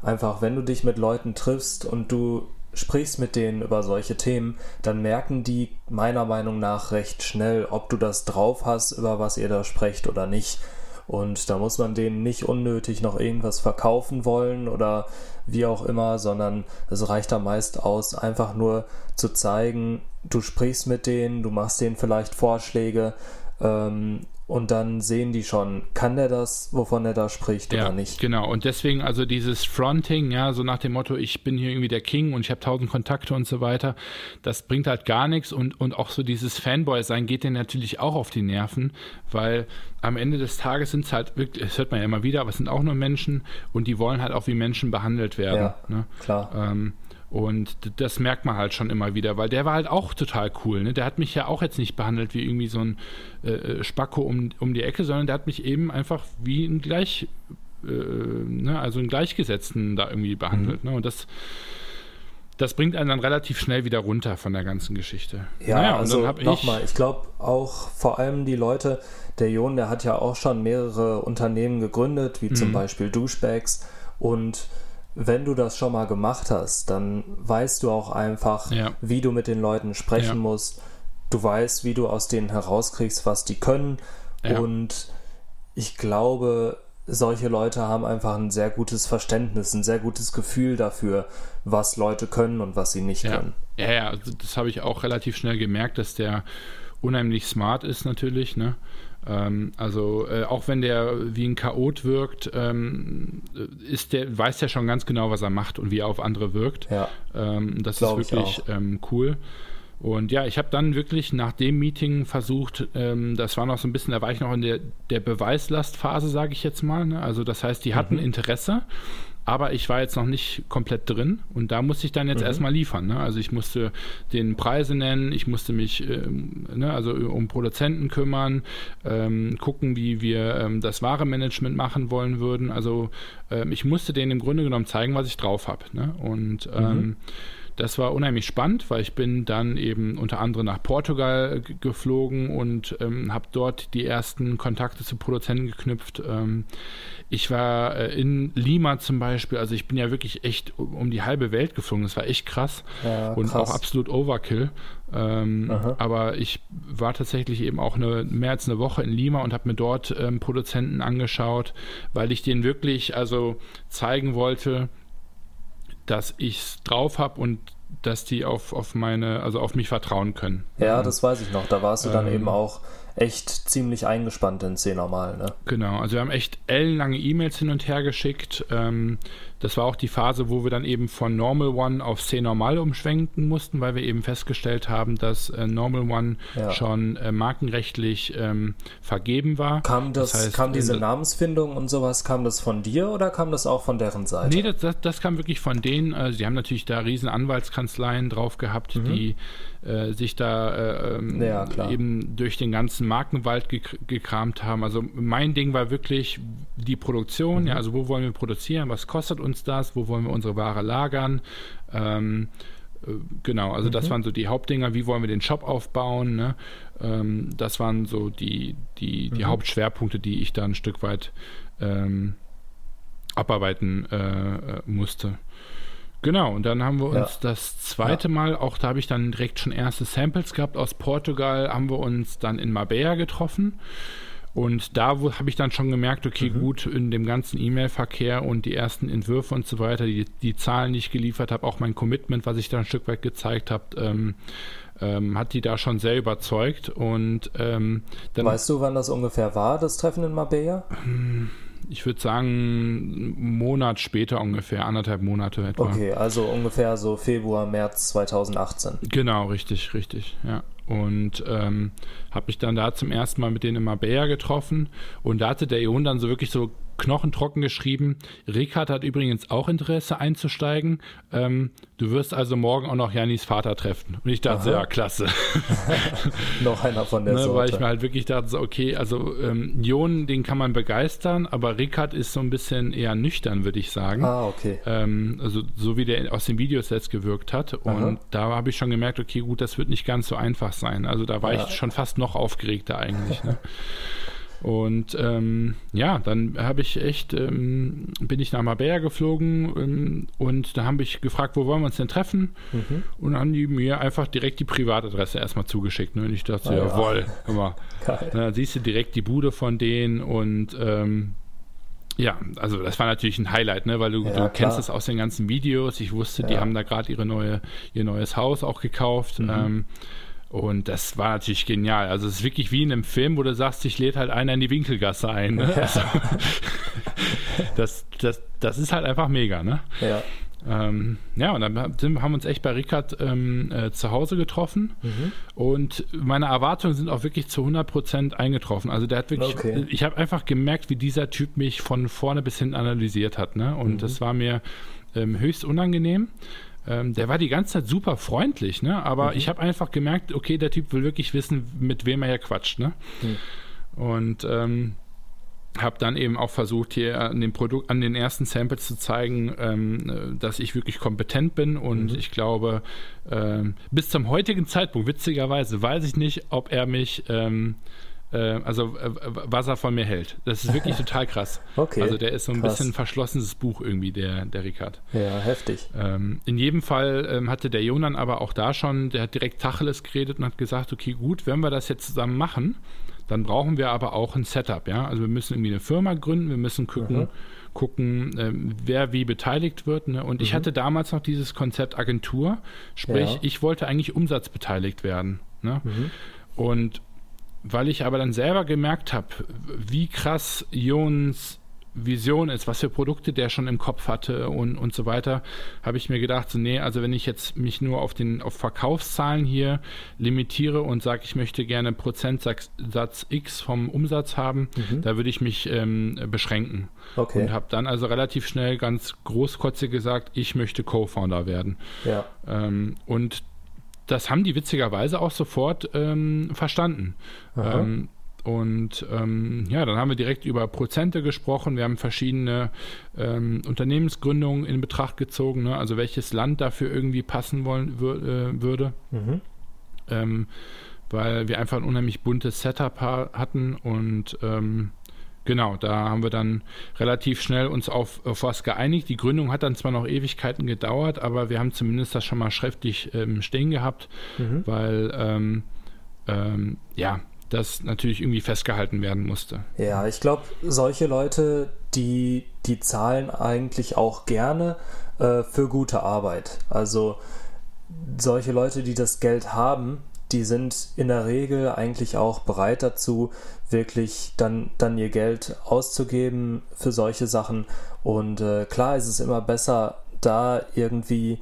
einfach, wenn du dich mit Leuten triffst und du sprichst mit denen über solche Themen, dann merken die meiner Meinung nach recht schnell, ob du das drauf hast, über was ihr da sprecht oder nicht. Und da muss man denen nicht unnötig noch irgendwas verkaufen wollen oder wie auch immer, sondern es reicht da meist aus, einfach nur zu zeigen, du sprichst mit denen, du machst denen vielleicht Vorschläge, ähm, und dann sehen die schon, kann der das, wovon er da spricht ja, oder nicht. Genau, und deswegen also dieses Fronting, ja, so nach dem Motto, ich bin hier irgendwie der King und ich habe tausend Kontakte und so weiter, das bringt halt gar nichts und, und auch so dieses Fanboy-Sein geht dir natürlich auch auf die Nerven, weil am Ende des Tages sind es halt wirklich, das hört man ja immer wieder, aber es sind auch nur Menschen und die wollen halt auch wie Menschen behandelt werden. Ja, ne? klar. Ähm, und das merkt man halt schon immer wieder, weil der war halt auch total cool. Ne? Der hat mich ja auch jetzt nicht behandelt wie irgendwie so ein äh, äh, Spacko um, um die Ecke, sondern der hat mich eben einfach wie ein Gleich, äh, ne? also einen Gleichgesetzten da irgendwie behandelt. Mhm. Ne? Und das, das bringt einen dann relativ schnell wieder runter von der ganzen Geschichte. Ja, naja, also nochmal, ich, ich glaube auch vor allem die Leute, der Jon, der hat ja auch schon mehrere Unternehmen gegründet, wie mhm. zum Beispiel Douchebags und wenn du das schon mal gemacht hast, dann weißt du auch einfach, ja. wie du mit den Leuten sprechen ja. musst. Du weißt, wie du aus denen herauskriegst, was die können. Ja. Und ich glaube, solche Leute haben einfach ein sehr gutes Verständnis, ein sehr gutes Gefühl dafür, was Leute können und was sie nicht können. Ja, ja, also das habe ich auch relativ schnell gemerkt, dass der unheimlich smart ist natürlich, ne? Ähm, also äh, auch wenn der wie ein Chaot wirkt, ähm, ist der, weiß der schon ganz genau, was er macht und wie er auf andere wirkt. Ja, ähm, das ist wirklich ähm, cool. Und ja, ich habe dann wirklich nach dem Meeting versucht, ähm, das war noch so ein bisschen, da war ich noch in der, der Beweislastphase, sage ich jetzt mal. Ne? Also das heißt, die hatten mhm. Interesse aber ich war jetzt noch nicht komplett drin und da musste ich dann jetzt mhm. erstmal liefern. Ne? Also ich musste den Preise nennen, ich musste mich ähm, ne, also um Produzenten kümmern, ähm, gucken, wie wir ähm, das Ware-Management machen wollen würden. Also ähm, ich musste denen im Grunde genommen zeigen, was ich drauf habe. Ne? Und ähm, mhm das war unheimlich spannend, weil ich bin dann eben unter anderem nach Portugal geflogen und ähm, habe dort die ersten Kontakte zu Produzenten geknüpft. Ähm, ich war äh, in Lima zum Beispiel, also ich bin ja wirklich echt um die halbe Welt geflogen. Das war echt krass ja, und krass. auch absolut Overkill. Ähm, aber ich war tatsächlich eben auch eine, mehr als eine Woche in Lima und habe mir dort ähm, Produzenten angeschaut, weil ich denen wirklich also zeigen wollte, dass ich es drauf habe und dass die auf, auf meine, also auf mich vertrauen können. Ja, das weiß ich noch. Da warst du dann ähm, eben auch echt ziemlich eingespannt in C normal, ne? Genau, also wir haben echt ellenlange E-Mails hin und her geschickt. Ähm, das war auch die Phase, wo wir dann eben von Normal One auf C Normal umschwenken mussten, weil wir eben festgestellt haben, dass äh, Normal One ja. schon äh, markenrechtlich ähm, vergeben war. Kam das, das heißt, kam diese äh, Namensfindung und sowas, kam das von dir oder kam das auch von deren Seite? Nee, das, das, das kam wirklich von denen. Also die haben natürlich da riesen Anwaltskanzleien drauf gehabt, mhm. die äh, sich da äh, ähm, ja, eben durch den ganzen Markenwald gek gekramt haben. Also mein Ding war wirklich die Produktion, mhm. ja, also wo wollen wir produzieren, was kostet uns das, wo wollen wir unsere Ware lagern, ähm, äh, Genau, also mhm. das waren so die Hauptdinger, wie wollen wir den Shop aufbauen. Ne? Ähm, das waren so die, die, die mhm. Hauptschwerpunkte, die ich da ein Stück weit ähm, abarbeiten äh, äh musste. Genau, und dann haben wir uns ja. das zweite ja. Mal, auch da habe ich dann direkt schon erste Samples gehabt aus Portugal, haben wir uns dann in Marbella getroffen. Und da habe ich dann schon gemerkt, okay, mhm. gut, in dem ganzen E-Mail-Verkehr und die ersten Entwürfe und so weiter, die, die Zahlen, die ich geliefert habe, auch mein Commitment, was ich da ein Stück weit gezeigt habe, ähm, ähm, hat die da schon sehr überzeugt. Und ähm, dann. Weißt du, wann das ungefähr war, das Treffen in Marbella? Ich würde sagen, einen Monat später ungefähr, anderthalb Monate etwa. Okay, also ungefähr so Februar, März 2018. Genau, richtig, richtig, ja. Und ähm, habe mich dann da zum ersten Mal mit denen in Marbella getroffen. Und da hatte der Ion dann so wirklich so knochentrocken geschrieben. Rickard hat übrigens auch Interesse einzusteigen. Ähm, du wirst also morgen auch noch Janis Vater treffen. Und ich dachte, Aha. ja, klasse. noch einer von der ne, Sorte. Weil ich mir halt wirklich dachte, okay, also ähm, Jon, den kann man begeistern, aber Rickard ist so ein bisschen eher nüchtern, würde ich sagen. Ah, okay. Ähm, also so wie der aus den Videos jetzt gewirkt hat. Und Aha. da habe ich schon gemerkt, okay, gut, das wird nicht ganz so einfach sein. Also da war ja. ich schon fast noch aufgeregter eigentlich. Ne? Und ähm, ja, dann habe ich echt, ähm, bin ich nach Marbella geflogen ähm, und da habe ich gefragt, wo wollen wir uns denn treffen? Mhm. Und dann haben die mir einfach direkt die Privatadresse erstmal zugeschickt. Ne? Und ich dachte, ah, ja. jawohl, immer. dann siehst du direkt die Bude von denen und ähm, ja, also das war natürlich ein Highlight, ne? weil du, ja, du kennst das aus den ganzen Videos. Ich wusste, ja. die haben da gerade ihre neue, ihr neues Haus auch gekauft. Mhm. Und das war natürlich genial. Also es ist wirklich wie in einem Film, wo du sagst, ich lädt halt einer in die Winkelgasse ein. Ne? Also, das, das, das ist halt einfach mega, ne? Ja. Ähm, ja, und dann haben wir uns echt bei Rickard ähm, äh, zu Hause getroffen mhm. und meine Erwartungen sind auch wirklich zu 100 Prozent eingetroffen. Also der hat wirklich, okay. ich habe einfach gemerkt, wie dieser Typ mich von vorne bis hin analysiert hat, ne? Und mhm. das war mir ähm, höchst unangenehm. Ähm, der war die ganze Zeit super freundlich, ne? Aber mhm. ich habe einfach gemerkt, okay, der Typ will wirklich wissen, mit wem er hier quatscht, ne? Mhm. Und ähm, habe dann eben auch versucht, hier an dem Produkt, an den ersten Samples zu zeigen, ähm, dass ich wirklich kompetent bin und mhm. ich glaube, ähm, bis zum heutigen Zeitpunkt, witzigerweise, weiß ich nicht, ob er mich, ähm, äh, also äh, was er von mir hält. Das ist wirklich total krass. Okay. Also der ist so ein krass. bisschen ein verschlossenes Buch irgendwie, der, der Ricard. Ja, heftig. Ähm, in jedem Fall ähm, hatte der Jonan aber auch da schon, der hat direkt Tacheles geredet und hat gesagt, okay, gut, wenn wir das jetzt zusammen machen, dann brauchen wir aber auch ein Setup, ja. Also wir müssen irgendwie eine Firma gründen, wir müssen gucken, mhm. gucken, ähm, wer wie beteiligt wird. Ne? Und mhm. ich hatte damals noch dieses Konzept Agentur, sprich, ja. ich wollte eigentlich umsatzbeteiligt werden. Ne? Mhm. Und weil ich aber dann selber gemerkt habe, wie krass Jons Vision ist, was für Produkte der schon im Kopf hatte und, und so weiter, habe ich mir gedacht, so, nee, also wenn ich jetzt mich nur auf den auf Verkaufszahlen hier limitiere und sage, ich möchte gerne Prozentsatz X vom Umsatz haben, mhm. da würde ich mich ähm, beschränken. Okay. Und habe dann also relativ schnell ganz großkotzig gesagt, ich möchte Co-Founder werden. Ja. Ähm, und das haben die witzigerweise auch sofort ähm, verstanden. Ähm, und ähm, ja, dann haben wir direkt über Prozente gesprochen. Wir haben verschiedene ähm, Unternehmensgründungen in Betracht gezogen, ne? also welches Land dafür irgendwie passen wollen wür äh, würde. Mhm. Ähm, weil wir einfach ein unheimlich buntes Setup ha hatten und ähm, genau, da haben wir dann relativ schnell uns auf, auf, was geeinigt. Die Gründung hat dann zwar noch Ewigkeiten gedauert, aber wir haben zumindest das schon mal schriftlich ähm, stehen gehabt, mhm. weil ähm, ja, das natürlich irgendwie festgehalten werden musste. Ja, ich glaube, solche Leute, die, die zahlen eigentlich auch gerne äh, für gute Arbeit. Also solche Leute, die das Geld haben, die sind in der Regel eigentlich auch bereit dazu, wirklich dann, dann ihr Geld auszugeben für solche Sachen. Und äh, klar ist es immer besser, da irgendwie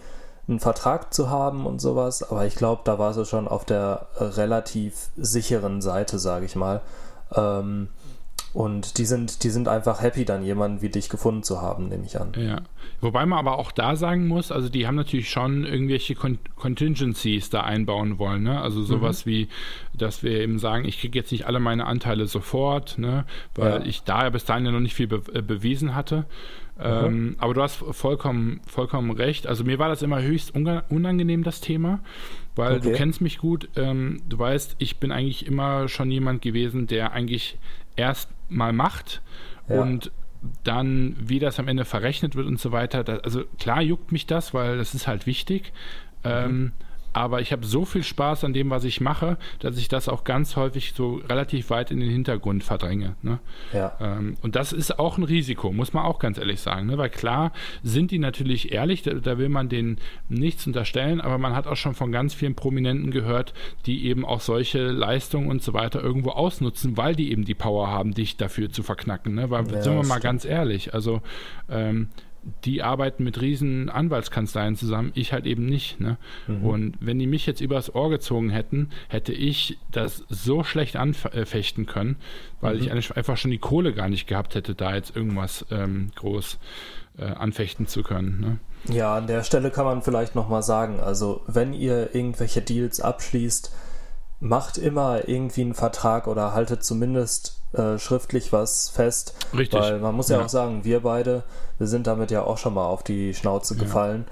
einen Vertrag zu haben und sowas, aber ich glaube, da war sie schon auf der relativ sicheren Seite, sage ich mal. Ähm, und die sind, die sind einfach happy, dann jemanden wie dich gefunden zu haben, nehme ich an. Ja. Wobei man aber auch da sagen muss, also die haben natürlich schon irgendwelche Con Contingencies da einbauen wollen. Ne? Also sowas mhm. wie, dass wir eben sagen, ich kriege jetzt nicht alle meine Anteile sofort, ne? weil ja. ich da ja bis dahin ja noch nicht viel be äh, bewiesen hatte. Ähm, aber du hast vollkommen, vollkommen recht. Also mir war das immer höchst unangenehm, das Thema, weil okay. du kennst mich gut. Ähm, du weißt, ich bin eigentlich immer schon jemand gewesen, der eigentlich erst mal macht ja. und dann, wie das am Ende verrechnet wird und so weiter. Das, also klar juckt mich das, weil das ist halt wichtig. Mhm. Ähm, aber ich habe so viel Spaß an dem, was ich mache, dass ich das auch ganz häufig so relativ weit in den Hintergrund verdränge. Ne? Ja. Ähm, und das ist auch ein Risiko, muss man auch ganz ehrlich sagen. Ne? Weil klar sind die natürlich ehrlich, da, da, will man denen nichts unterstellen, aber man hat auch schon von ganz vielen Prominenten gehört, die eben auch solche Leistungen und so weiter irgendwo ausnutzen, weil die eben die Power haben, dich dafür zu verknacken. Ne? Weil, ja, sind wir mal stimmt. ganz ehrlich, also ähm, die arbeiten mit riesen Anwaltskanzleien zusammen, ich halt eben nicht. Ne? Mhm. Und wenn die mich jetzt übers Ohr gezogen hätten, hätte ich das so schlecht anfechten können, weil mhm. ich einfach schon die Kohle gar nicht gehabt hätte, da jetzt irgendwas ähm, groß äh, anfechten zu können. Ne? Ja, an der Stelle kann man vielleicht nochmal sagen, also wenn ihr irgendwelche Deals abschließt, macht immer irgendwie einen Vertrag oder haltet zumindest äh, schriftlich was fest. Richtig. Weil man muss ja, ja, auch sagen, wir beide, wir sind damit ja auch schon mal auf die Schnauze ja. gefallen.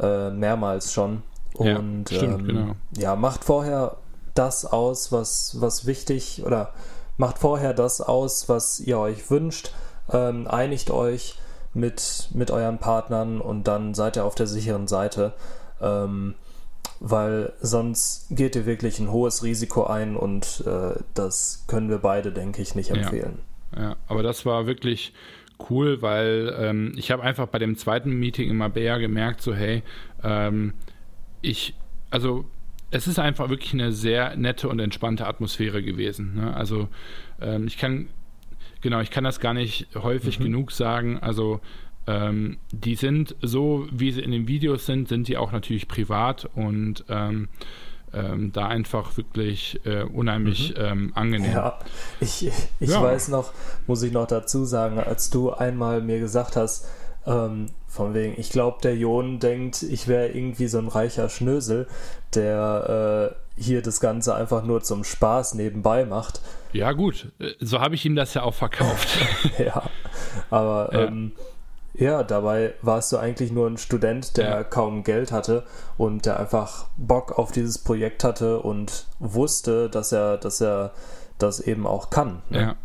Äh, mehrmals schon. Und ja, stimmt, ähm, genau. ja, macht vorher das aus, was, was wichtig oder macht vorher das aus, was ihr euch wünscht. Ähm, einigt euch mit, mit euren Partnern und dann seid ihr auf der sicheren Seite. Ähm, weil sonst geht ihr wirklich ein hohes Risiko ein und äh, das können wir beide, denke ich, nicht empfehlen. Ja, ja. aber das war wirklich cool, weil ähm, ich habe einfach bei dem zweiten Meeting in Mabea gemerkt, so hey, ähm, ich, also es ist einfach wirklich eine sehr nette und entspannte Atmosphäre gewesen. Ne? Also ähm, ich kann, genau, ich kann das gar nicht häufig mhm. genug sagen. Also ähm, die sind so, wie sie in den Videos sind, sind die auch natürlich privat und ähm, ähm, da einfach wirklich äh, unheimlich mhm. ähm, angenehm. Ja, ich, ich ja. weiß noch, muss ich noch dazu sagen, als du einmal mir gesagt hast, ähm, von wegen, ich glaube, der Jon denkt, ich wäre irgendwie so ein reicher Schnösel, der äh, hier das Ganze einfach nur zum Spaß nebenbei macht. Ja, gut, äh, so habe ich ihm das ja auch verkauft. ja, aber ja. Ja, dabei warst du eigentlich nur ein Student, der ja. kaum Geld hatte und der einfach Bock auf dieses Projekt hatte und wusste, dass er, dass er das eben auch kann. Ne? Ja.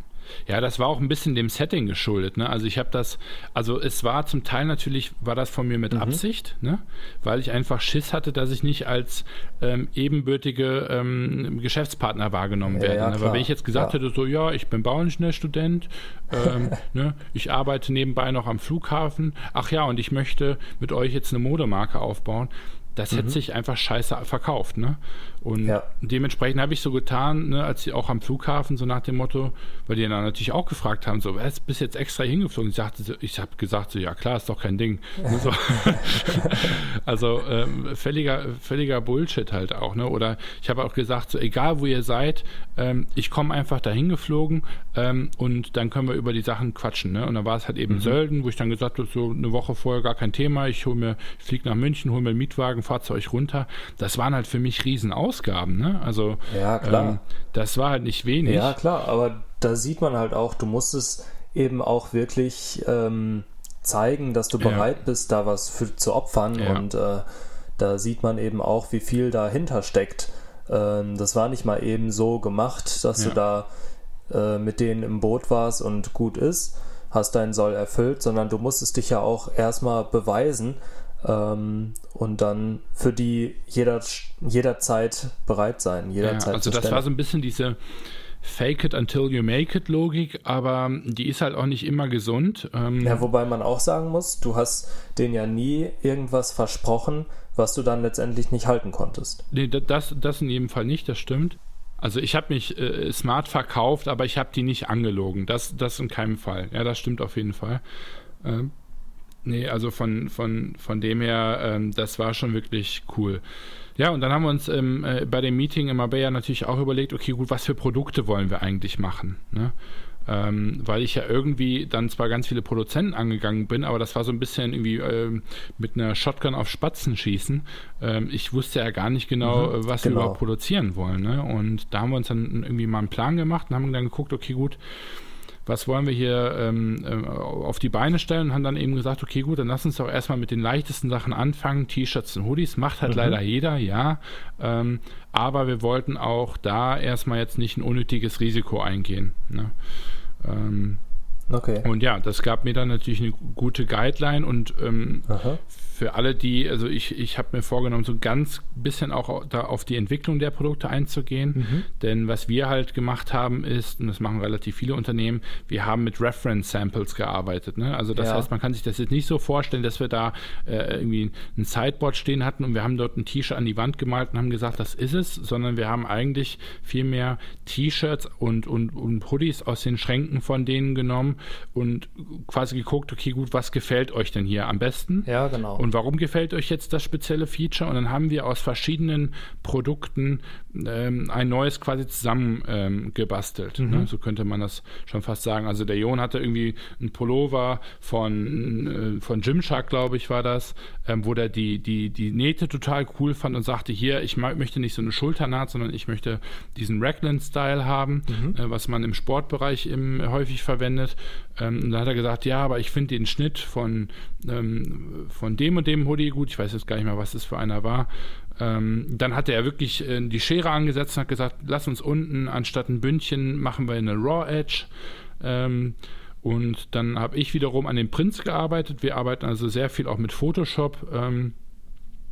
Ja, das war auch ein bisschen dem Setting geschuldet. Ne? Also ich habe das, also es war zum Teil natürlich, war das von mir mit mhm. Absicht, ne? weil ich einfach Schiss hatte, dass ich nicht als ähm, ebenbürtige ähm, Geschäftspartner wahrgenommen werde. Ja, ne? Aber wenn ich jetzt gesagt ja. hätte, so ja, ich bin Bauingenieurstudent, ähm, ne? ich arbeite nebenbei noch am Flughafen, ach ja, und ich möchte mit euch jetzt eine Modemarke aufbauen, das mhm. hätte sich einfach scheiße verkauft. Ne? Und ja. dementsprechend habe ich so getan, ne, als sie auch am Flughafen, so nach dem Motto, weil die dann natürlich auch gefragt haben, so, was, bist jetzt extra hingeflogen? Ich, sagte, ich habe gesagt, so, ja klar, ist doch kein Ding. So. also ähm, völliger, völliger Bullshit halt auch. Ne? Oder ich habe auch gesagt, so, egal wo ihr seid, ähm, ich komme einfach dahin geflogen ähm, und dann können wir über die Sachen quatschen. Ne? Und dann war es halt eben mhm. Sölden, wo ich dann gesagt habe, so eine Woche vorher gar kein Thema, ich hole mir, fliege nach München, hole mir einen Mietwagen, fahre zu euch runter. Das waren halt für mich riesen Ausgaben, ne? Also ja, klar. Ähm, das war halt nicht wenig. Ja, klar, aber da sieht man halt auch, du musst es eben auch wirklich ähm, zeigen, dass du bereit ja. bist, da was für zu opfern ja. und äh, da sieht man eben auch, wie viel dahinter steckt. Ähm, das war nicht mal eben so gemacht, dass ja. du da äh, mit denen im Boot warst und gut ist, hast deinen Soll erfüllt, sondern du musstest dich ja auch erstmal beweisen, ähm, und dann für die jeder, jederzeit bereit sein. Jederzeit ja, also das war so ein bisschen diese Fake it until you make it Logik, aber die ist halt auch nicht immer gesund. Ähm ja, wobei man auch sagen muss, du hast denen ja nie irgendwas versprochen, was du dann letztendlich nicht halten konntest. Nee, das, das in jedem Fall nicht, das stimmt. Also ich habe mich äh, smart verkauft, aber ich habe die nicht angelogen. Das, das in keinem Fall. Ja, das stimmt auf jeden Fall. Ähm, Nee, also von, von, von dem her, ähm, das war schon wirklich cool. Ja, und dann haben wir uns ähm, äh, bei dem Meeting in Marbella natürlich auch überlegt, okay, gut, was für Produkte wollen wir eigentlich machen? Ne? Ähm, weil ich ja irgendwie dann zwar ganz viele Produzenten angegangen bin, aber das war so ein bisschen irgendwie ähm, mit einer Shotgun auf Spatzen schießen. Ähm, ich wusste ja gar nicht genau, mhm, was genau. wir überhaupt produzieren wollen. Ne? Und da haben wir uns dann irgendwie mal einen Plan gemacht und haben dann geguckt, okay, gut, was wollen wir hier ähm, äh, auf die Beine stellen und haben dann eben gesagt, okay, gut, dann lass uns doch erstmal mit den leichtesten Sachen anfangen, T-Shirts und Hoodies, macht halt mhm. leider jeder, ja, ähm, aber wir wollten auch da erstmal jetzt nicht ein unnötiges Risiko eingehen. Ne? Ähm, Okay. Und ja, das gab mir dann natürlich eine gute Guideline und ähm, für alle, die, also ich, ich habe mir vorgenommen, so ganz bisschen auch da auf die Entwicklung der Produkte einzugehen. Mhm. Denn was wir halt gemacht haben, ist, und das machen relativ viele Unternehmen, wir haben mit Reference Samples gearbeitet. Ne? Also das ja. heißt, man kann sich das jetzt nicht so vorstellen, dass wir da äh, irgendwie ein Sideboard stehen hatten und wir haben dort ein T-Shirt an die Wand gemalt und haben gesagt, das ist es, sondern wir haben eigentlich viel mehr T-Shirts und, und, und Hoodies aus den Schränken von denen genommen und quasi geguckt, okay, gut, was gefällt euch denn hier am besten? Ja, genau. Und warum gefällt euch jetzt das spezielle Feature? Und dann haben wir aus verschiedenen Produkten ähm, ein neues quasi zusammengebastelt. Ähm, mhm. ne? So könnte man das schon fast sagen. Also der Jon hatte irgendwie einen Pullover von, äh, von Gymshark, glaube ich, war das, ähm, wo der die, die, die Nähte total cool fand und sagte, hier, ich möchte nicht so eine Schulternaht, sondern ich möchte diesen Raglan-Style haben, mhm. äh, was man im Sportbereich im, häufig verwendet. Ähm, und da hat er gesagt, ja, aber ich finde den Schnitt von, ähm, von dem und dem Hoodie gut. Ich weiß jetzt gar nicht mehr, was das für einer war. Ähm, dann hatte er wirklich äh, die Schere angesetzt und hat gesagt, lass uns unten anstatt ein Bündchen machen wir eine Raw Edge. Und dann habe ich wiederum an den Prints gearbeitet. Wir arbeiten also sehr viel auch mit Photoshop. Ähm,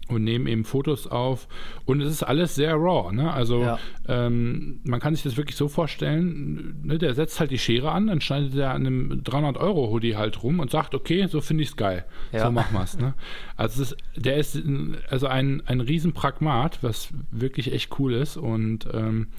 und nehmen eben Fotos auf. Und es ist alles sehr raw. Ne? Also ja. ähm, man kann sich das wirklich so vorstellen, ne? der setzt halt die Schere an, dann schneidet er an einem 300-Euro-Hoodie halt rum und sagt, okay, so finde ich es geil. Ja. So machen wir es. Ne? Also ist, der ist also ein, ein Riesenpragmat, was wirklich echt cool ist und ähm,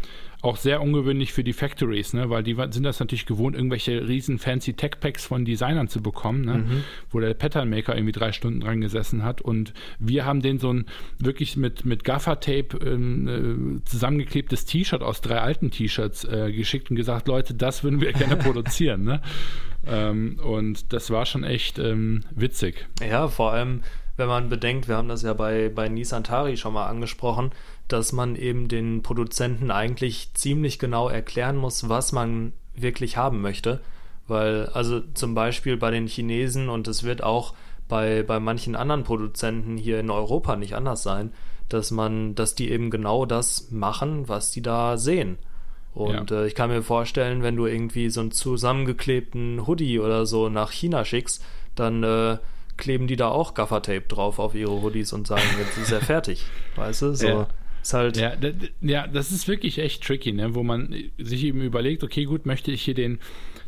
auch sehr ungewöhnlich für die Factories, ne? weil die sind das natürlich gewohnt, irgendwelche riesen fancy Tech-Packs von Designern zu bekommen, ne? Mhm. wo der Pattern Maker irgendwie drei Stunden dran gesessen hat und wir haben den so ein wirklich mit, mit Gaffer-Tape ähm, äh, zusammengeklebtes T-Shirt aus drei alten T-Shirts äh, geschickt und gesagt, Leute, das würden wir gerne produzieren. Ne? Ähm, und das war schon echt ähm, witzig. Ja, vor allem, wenn man bedenkt, wir haben das ja bei, bei Nissan Tari schon mal angesprochen, dass man eben den Produzenten eigentlich ziemlich genau erklären muss, was man wirklich haben möchte. Weil, also zum Beispiel bei den Chinesen und es wird auch bei, bei manchen anderen Produzenten hier in Europa nicht anders sein, dass man, dass die eben genau das machen, was die da sehen. Und ja. äh, ich kann mir vorstellen, wenn du irgendwie so einen zusammengeklebten Hoodie oder so nach China schickst, dann äh, kleben die da auch Gaffertape drauf auf ihre Hoodies und sagen, jetzt ist er fertig. Weißt du? So. Ja. Ist halt ja, ja, das ist wirklich echt tricky, ne? wo man sich eben überlegt, okay, gut, möchte ich hier den,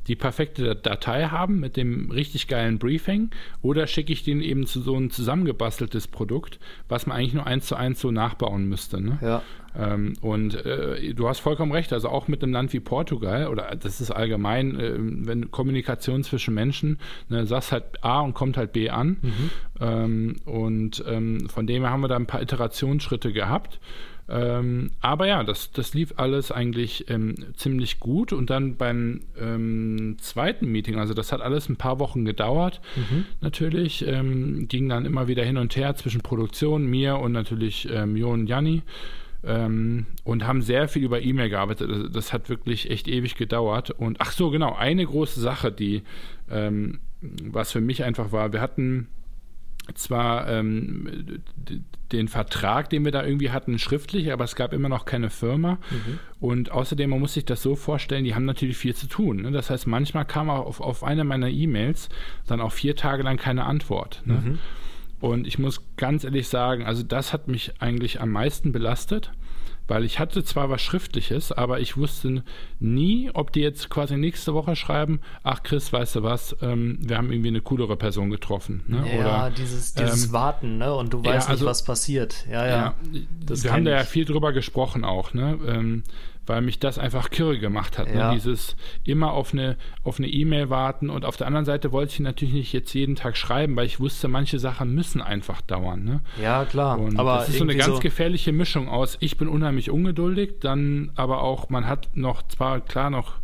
die perfekte Datei haben mit dem richtig geilen Briefing oder schicke ich den eben zu so ein zusammengebasteltes Produkt, was man eigentlich nur eins zu eins so nachbauen müsste. Ne? Ja. Ähm, und äh, du hast vollkommen recht, also auch mit einem Land wie Portugal, oder das ist allgemein, äh, wenn Kommunikation zwischen Menschen, ne, sagst halt A und kommt halt B an. Mhm. Ähm, und ähm, von dem her haben wir da ein paar Iterationsschritte gehabt. Ähm, aber ja, das, das lief alles eigentlich ähm, ziemlich gut. Und dann beim ähm, zweiten Meeting, also das hat alles ein paar Wochen gedauert, mhm. natürlich, ähm, ging dann immer wieder hin und her zwischen Produktion, mir und natürlich ähm, Jo und Janni. Ähm, und haben sehr viel über E-Mail gearbeitet. Das, das, hat wirklich echt ewig gedauert. Und ach so, genau, eine große Sache, die was für mich einfach war, wir hatten zwar ähm, den Vertrag, den wir da irgendwie hatten, schriftlich, aber es gab immer noch keine Firma. Mhm. Und außerdem, man muss sich das so vorstellen, die haben natürlich viel zu tun. Ne? Das heißt, manchmal kam auch auf, auf eine meiner E-Mails dann auch vier Tage lang keine Antwort. Ne? Mhm. Und ich muss ganz ehrlich sagen, also das hat mich eigentlich am meisten belastet weil ich hatte zwar was Schriftliches, aber ich wusste nie, ob die jetzt quasi nächste Woche schreiben, ach Chris, weißt du was, ähm, wir haben irgendwie eine coolere Person getroffen. Ne? Ja, Oder, dieses, dieses ähm, Warten, ne? Und du weißt ja, also, nicht, was passiert. Ja, ja. ja wir haben da ja viel drüber gesprochen auch, ne? Ähm, weil mich das einfach kirre gemacht hat. Ne? Ja. Ne? Dieses immer auf eine auf eine E-Mail warten und auf der anderen Seite wollte ich natürlich nicht jetzt jeden Tag schreiben, weil ich wusste, manche Sachen müssen einfach dauern. Ne? Ja, klar. Und aber das ist so eine ganz so gefährliche Mischung aus, ich bin unheimlich ungeduldig, dann aber auch, man hat noch zwar klar noch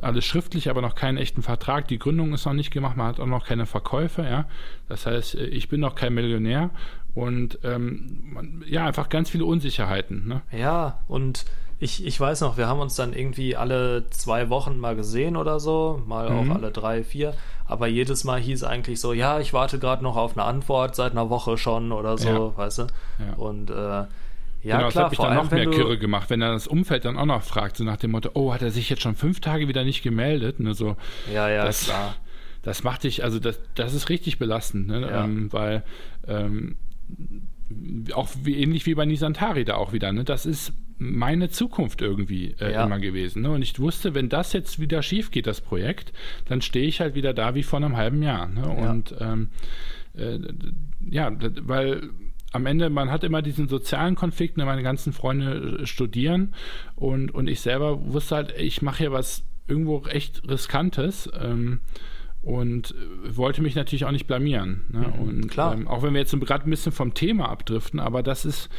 alles schriftlich, aber noch keinen echten Vertrag. Die Gründung ist noch nicht gemacht, man hat auch noch keine Verkäufe, ja. Das heißt, ich bin noch kein Millionär und ähm, ja, einfach ganz viele Unsicherheiten. Ne? Ja, und ich, ich weiß noch, wir haben uns dann irgendwie alle zwei Wochen mal gesehen oder so, mal mhm. auch alle drei, vier. Aber jedes Mal hieß eigentlich so, ja, ich warte gerade noch auf eine Antwort seit einer Woche schon oder so, ja. weißt du? Ja. Und äh, ja, genau, klar, das hat mich dann noch mehr Kirre gemacht, wenn er das Umfeld dann auch noch fragt, so nach dem Motto, oh, hat er sich jetzt schon fünf Tage wieder nicht gemeldet? Ne, so, ja, ja, das, klar. Das macht dich, also das, das ist richtig belastend, ne? Ja. Ähm, weil ähm, auch wie, ähnlich wie bei Nisantari da auch wieder, ne? Das ist meine Zukunft irgendwie äh, ja. immer gewesen. Ne? Und ich wusste, wenn das jetzt wieder schief geht, das Projekt, dann stehe ich halt wieder da wie vor einem halben Jahr. Ne? Ja. Und ähm, äh, ja, weil am Ende, man hat immer diesen sozialen Konflikt, ne? meine ganzen Freunde äh, studieren und, und ich selber wusste halt, ich mache hier was irgendwo echt Riskantes. Ähm, und äh, wollte mich natürlich auch nicht blamieren. Ne? Mhm, und klar. Ähm, auch wenn wir jetzt gerade ein bisschen vom Thema abdriften, aber das ist,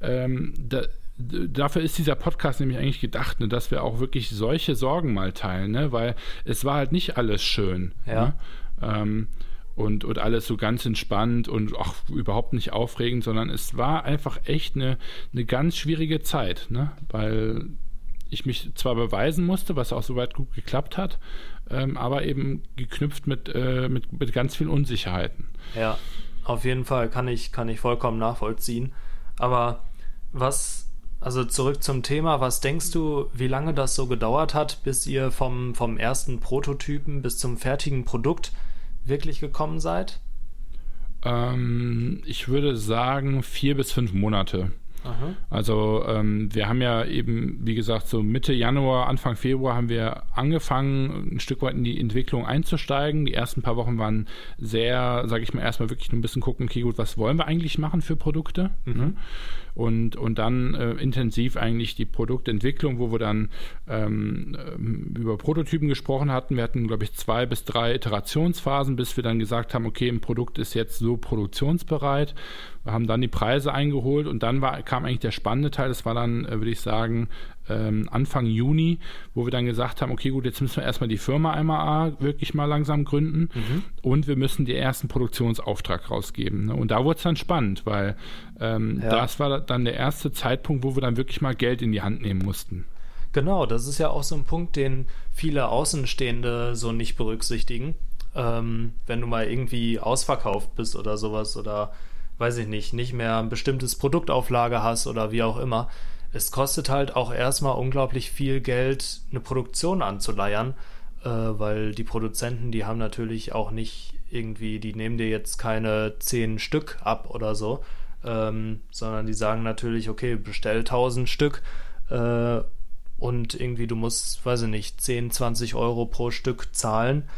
ähm, da, dafür ist dieser Podcast nämlich eigentlich gedacht, ne, dass wir auch wirklich solche Sorgen mal teilen, ne? weil es war halt nicht alles schön. Ja. Ne? Ähm, und, und alles so ganz entspannt und auch überhaupt nicht aufregend, sondern es war einfach echt eine, eine ganz schwierige Zeit, ne? weil ich mich zwar beweisen musste, was auch soweit gut geklappt hat, ähm, aber eben geknüpft mit, äh, mit, mit ganz vielen Unsicherheiten. Ja, auf jeden Fall kann ich, kann ich vollkommen nachvollziehen. Aber was also zurück zum Thema, was denkst du, wie lange das so gedauert hat, bis ihr vom, vom ersten Prototypen bis zum fertigen Produkt wirklich gekommen seid? Ähm, ich würde sagen vier bis fünf Monate. Aha. Also ähm, wir haben ja eben, wie gesagt, so Mitte Januar, Anfang Februar haben wir angefangen, ein Stück weit in die Entwicklung einzusteigen. Die ersten paar Wochen waren sehr, sage ich mal, erstmal wirklich nur ein bisschen gucken, okay, gut, was wollen wir eigentlich machen für Produkte? Mhm. Ne? und, und dann äh, intensiv eigentlich die Produktentwicklung, wo wir dann ähm, ähm, über Prototypen gesprochen hatten. Wir hatten, glaube ich, zwei bis drei Iterationsphasen, bis wir dann gesagt haben, okay, ein Produkt ist jetzt so produktionsbereit. Wir haben dann die Preise eingeholt und dann war, kam eigentlich der spannende Teil. Das war dann, äh, würde ich sagen, ähm, Anfang Juni, wo wir dann gesagt haben, okay, gut, jetzt müssen wir erstmal die Firma einmal wirklich mal langsam gründen mhm. und wir müssen den ersten Produktionsauftrag rausgeben. Ne? Und da wurde es dann spannend, weil ähm, ja. das war dann der erste Zeitpunkt, wo wir dann wirklich mal Geld in die Hand nehmen mussten. Genau, das ist ja auch so ein Punkt, den viele Außenstehende so nicht berücksichtigen. Ähm, wenn du mal irgendwie ausverkauft bist oder sowas oder weiß ich nicht, nicht mehr ein bestimmtes Produktauflage hast oder wie auch immer, es kostet halt auch erstmal unglaublich viel Geld, eine Produktion anzuleiern, äh, weil die Produzenten, die haben natürlich auch nicht irgendwie, die nehmen dir jetzt keine zehn Stück ab oder so, ähm, sondern die sagen natürlich, okay, bestell 1000 Stück äh, und irgendwie du musst, weiß ich nicht, 10, 20 Euro pro Stück zahlen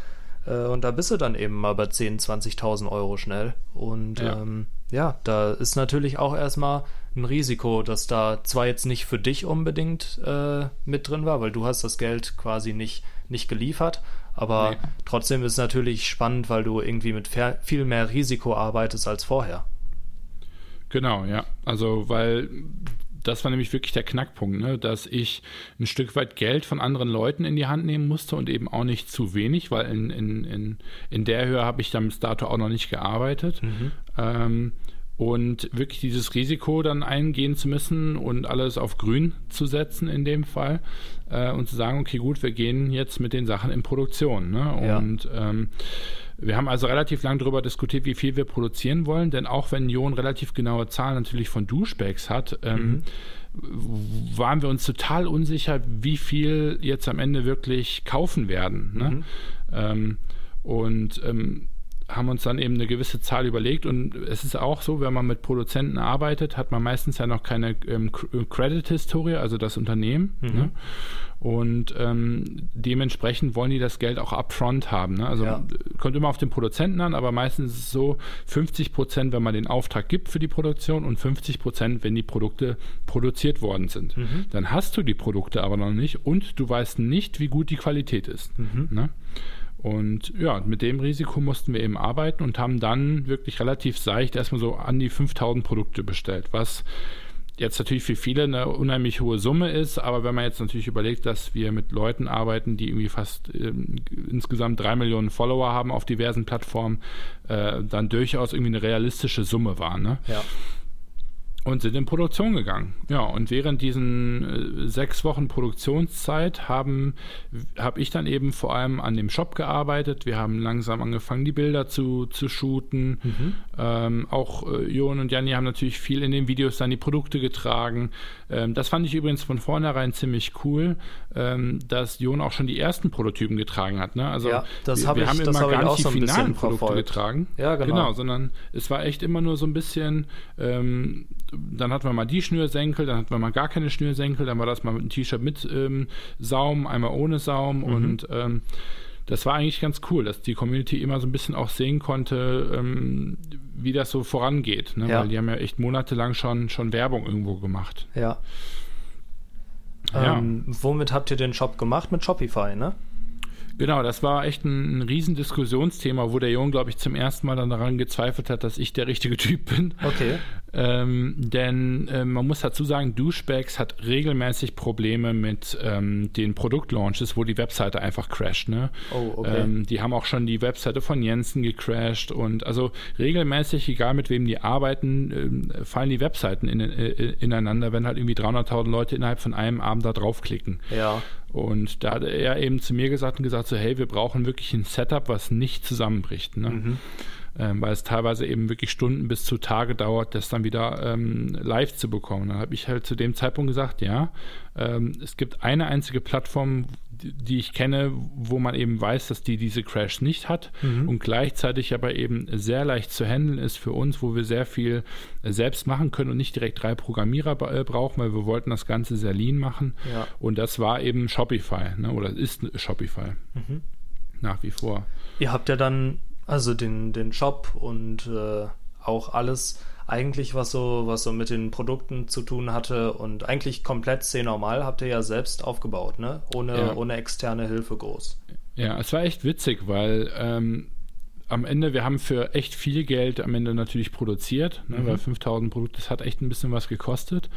äh, und da bist du dann eben mal bei 10, 20.000 Euro schnell und ja. Ähm, ja, da ist natürlich auch erstmal ein Risiko, dass da zwar jetzt nicht für dich unbedingt äh, mit drin war, weil du hast das Geld quasi nicht, nicht geliefert, aber nee. trotzdem ist es natürlich spannend, weil du irgendwie mit viel mehr Risiko arbeitest als vorher. Genau, ja. Also, weil das war nämlich wirklich der Knackpunkt, ne? dass ich ein Stück weit Geld von anderen Leuten in die Hand nehmen musste und eben auch nicht zu wenig, weil in, in, in, in der Höhe habe ich dann bis dato auch noch nicht gearbeitet. Mhm. Ähm, und wirklich dieses Risiko dann eingehen zu müssen und alles auf grün zu setzen in dem Fall äh, und zu sagen, okay, gut, wir gehen jetzt mit den Sachen in Produktion. Ne? Und ja. ähm, wir haben also relativ lang darüber diskutiert, wie viel wir produzieren wollen, denn auch wenn Jon relativ genaue Zahlen natürlich von Duschbags hat, ähm, mhm. waren wir uns total unsicher, wie viel jetzt am Ende wirklich kaufen werden. Ne? Mhm. Ähm, und ähm, haben uns dann eben eine gewisse Zahl überlegt und es ist auch so, wenn man mit Produzenten arbeitet, hat man meistens ja noch keine ähm, Credit-Historie, also das Unternehmen. Mhm. Ne? Und ähm, dementsprechend wollen die das Geld auch upfront haben. Ne? Also ja. kommt immer auf den Produzenten an, aber meistens ist es so 50 Prozent, wenn man den Auftrag gibt für die Produktion und 50 Prozent, wenn die Produkte produziert worden sind. Mhm. Dann hast du die Produkte aber noch nicht und du weißt nicht, wie gut die Qualität ist. Mhm. Ne? Und ja, mit dem Risiko mussten wir eben arbeiten und haben dann wirklich relativ seicht erstmal so an die 5000 Produkte bestellt, was jetzt natürlich für viele eine unheimlich hohe Summe ist, aber wenn man jetzt natürlich überlegt, dass wir mit Leuten arbeiten, die irgendwie fast äh, insgesamt drei Millionen Follower haben auf diversen Plattformen, äh, dann durchaus irgendwie eine realistische Summe war. Ne? Ja und sind in Produktion gegangen. Ja, und während diesen äh, sechs Wochen Produktionszeit haben habe ich dann eben vor allem an dem Shop gearbeitet. Wir haben langsam angefangen, die Bilder zu, zu shooten. Mhm. Ähm, auch äh, Jon und Janni haben natürlich viel in den Videos dann die Produkte getragen. Ähm, das fand ich übrigens von vornherein ziemlich cool, ähm, dass Jon auch schon die ersten Prototypen getragen hat. Ne? Also ja, das hab wir ich, haben immer gar nicht die finalen Produkte verfolgt. getragen. Ja, genau. genau. Sondern es war echt immer nur so ein bisschen ähm, dann hatten wir mal die Schnürsenkel, dann hatten wir mal gar keine Schnürsenkel, dann war das mal ein T-Shirt mit ähm, Saum, einmal ohne Saum mhm. und ähm, das war eigentlich ganz cool, dass die Community immer so ein bisschen auch sehen konnte, ähm, wie das so vorangeht. Ne? Ja. Weil die haben ja echt monatelang schon, schon Werbung irgendwo gemacht. Ja. ja. Ähm, womit habt ihr den Shop gemacht? Mit Shopify, ne? Genau, das war echt ein, ein Riesendiskussionsthema, wo der Junge, glaube ich, zum ersten Mal dann daran gezweifelt hat, dass ich der richtige Typ bin. Okay. Ähm, denn äh, man muss dazu sagen, Douchebags hat regelmäßig Probleme mit ähm, den Produktlaunches, wo die Webseite einfach crasht. Ne? Oh, okay. Ähm, die haben auch schon die Webseite von Jensen gecrashed und also regelmäßig, egal mit wem die arbeiten, äh, fallen die Webseiten in, äh, ineinander, wenn halt irgendwie 300.000 Leute innerhalb von einem Abend da draufklicken. Ja. Und da hat er eben zu mir gesagt und gesagt so, hey, wir brauchen wirklich ein Setup, was nicht zusammenbricht. Ne? Mhm. Ähm, weil es teilweise eben wirklich Stunden bis zu Tage dauert, das dann wieder ähm, live zu bekommen. Dann habe ich halt zu dem Zeitpunkt gesagt, ja, ähm, es gibt eine einzige Plattform, die ich kenne, wo man eben weiß, dass die diese Crash nicht hat mhm. und gleichzeitig aber eben sehr leicht zu handeln ist für uns, wo wir sehr viel selbst machen können und nicht direkt drei Programmierer äh, brauchen, weil wir wollten das Ganze sehr lean machen. Ja. Und das war eben Shopify, ne? oder ist Shopify. Mhm. Nach wie vor. Ihr habt ja dann also den, den Shop und äh, auch alles eigentlich, was so, was so mit den Produkten zu tun hatte und eigentlich komplett C normal habt ihr ja selbst aufgebaut, ne? Ohne, ja. ohne externe Hilfe groß. Ja, es war echt witzig, weil ähm, am Ende, wir haben für echt viel Geld am Ende natürlich produziert, ne, mhm. weil 5000 Produkte, das hat echt ein bisschen was gekostet.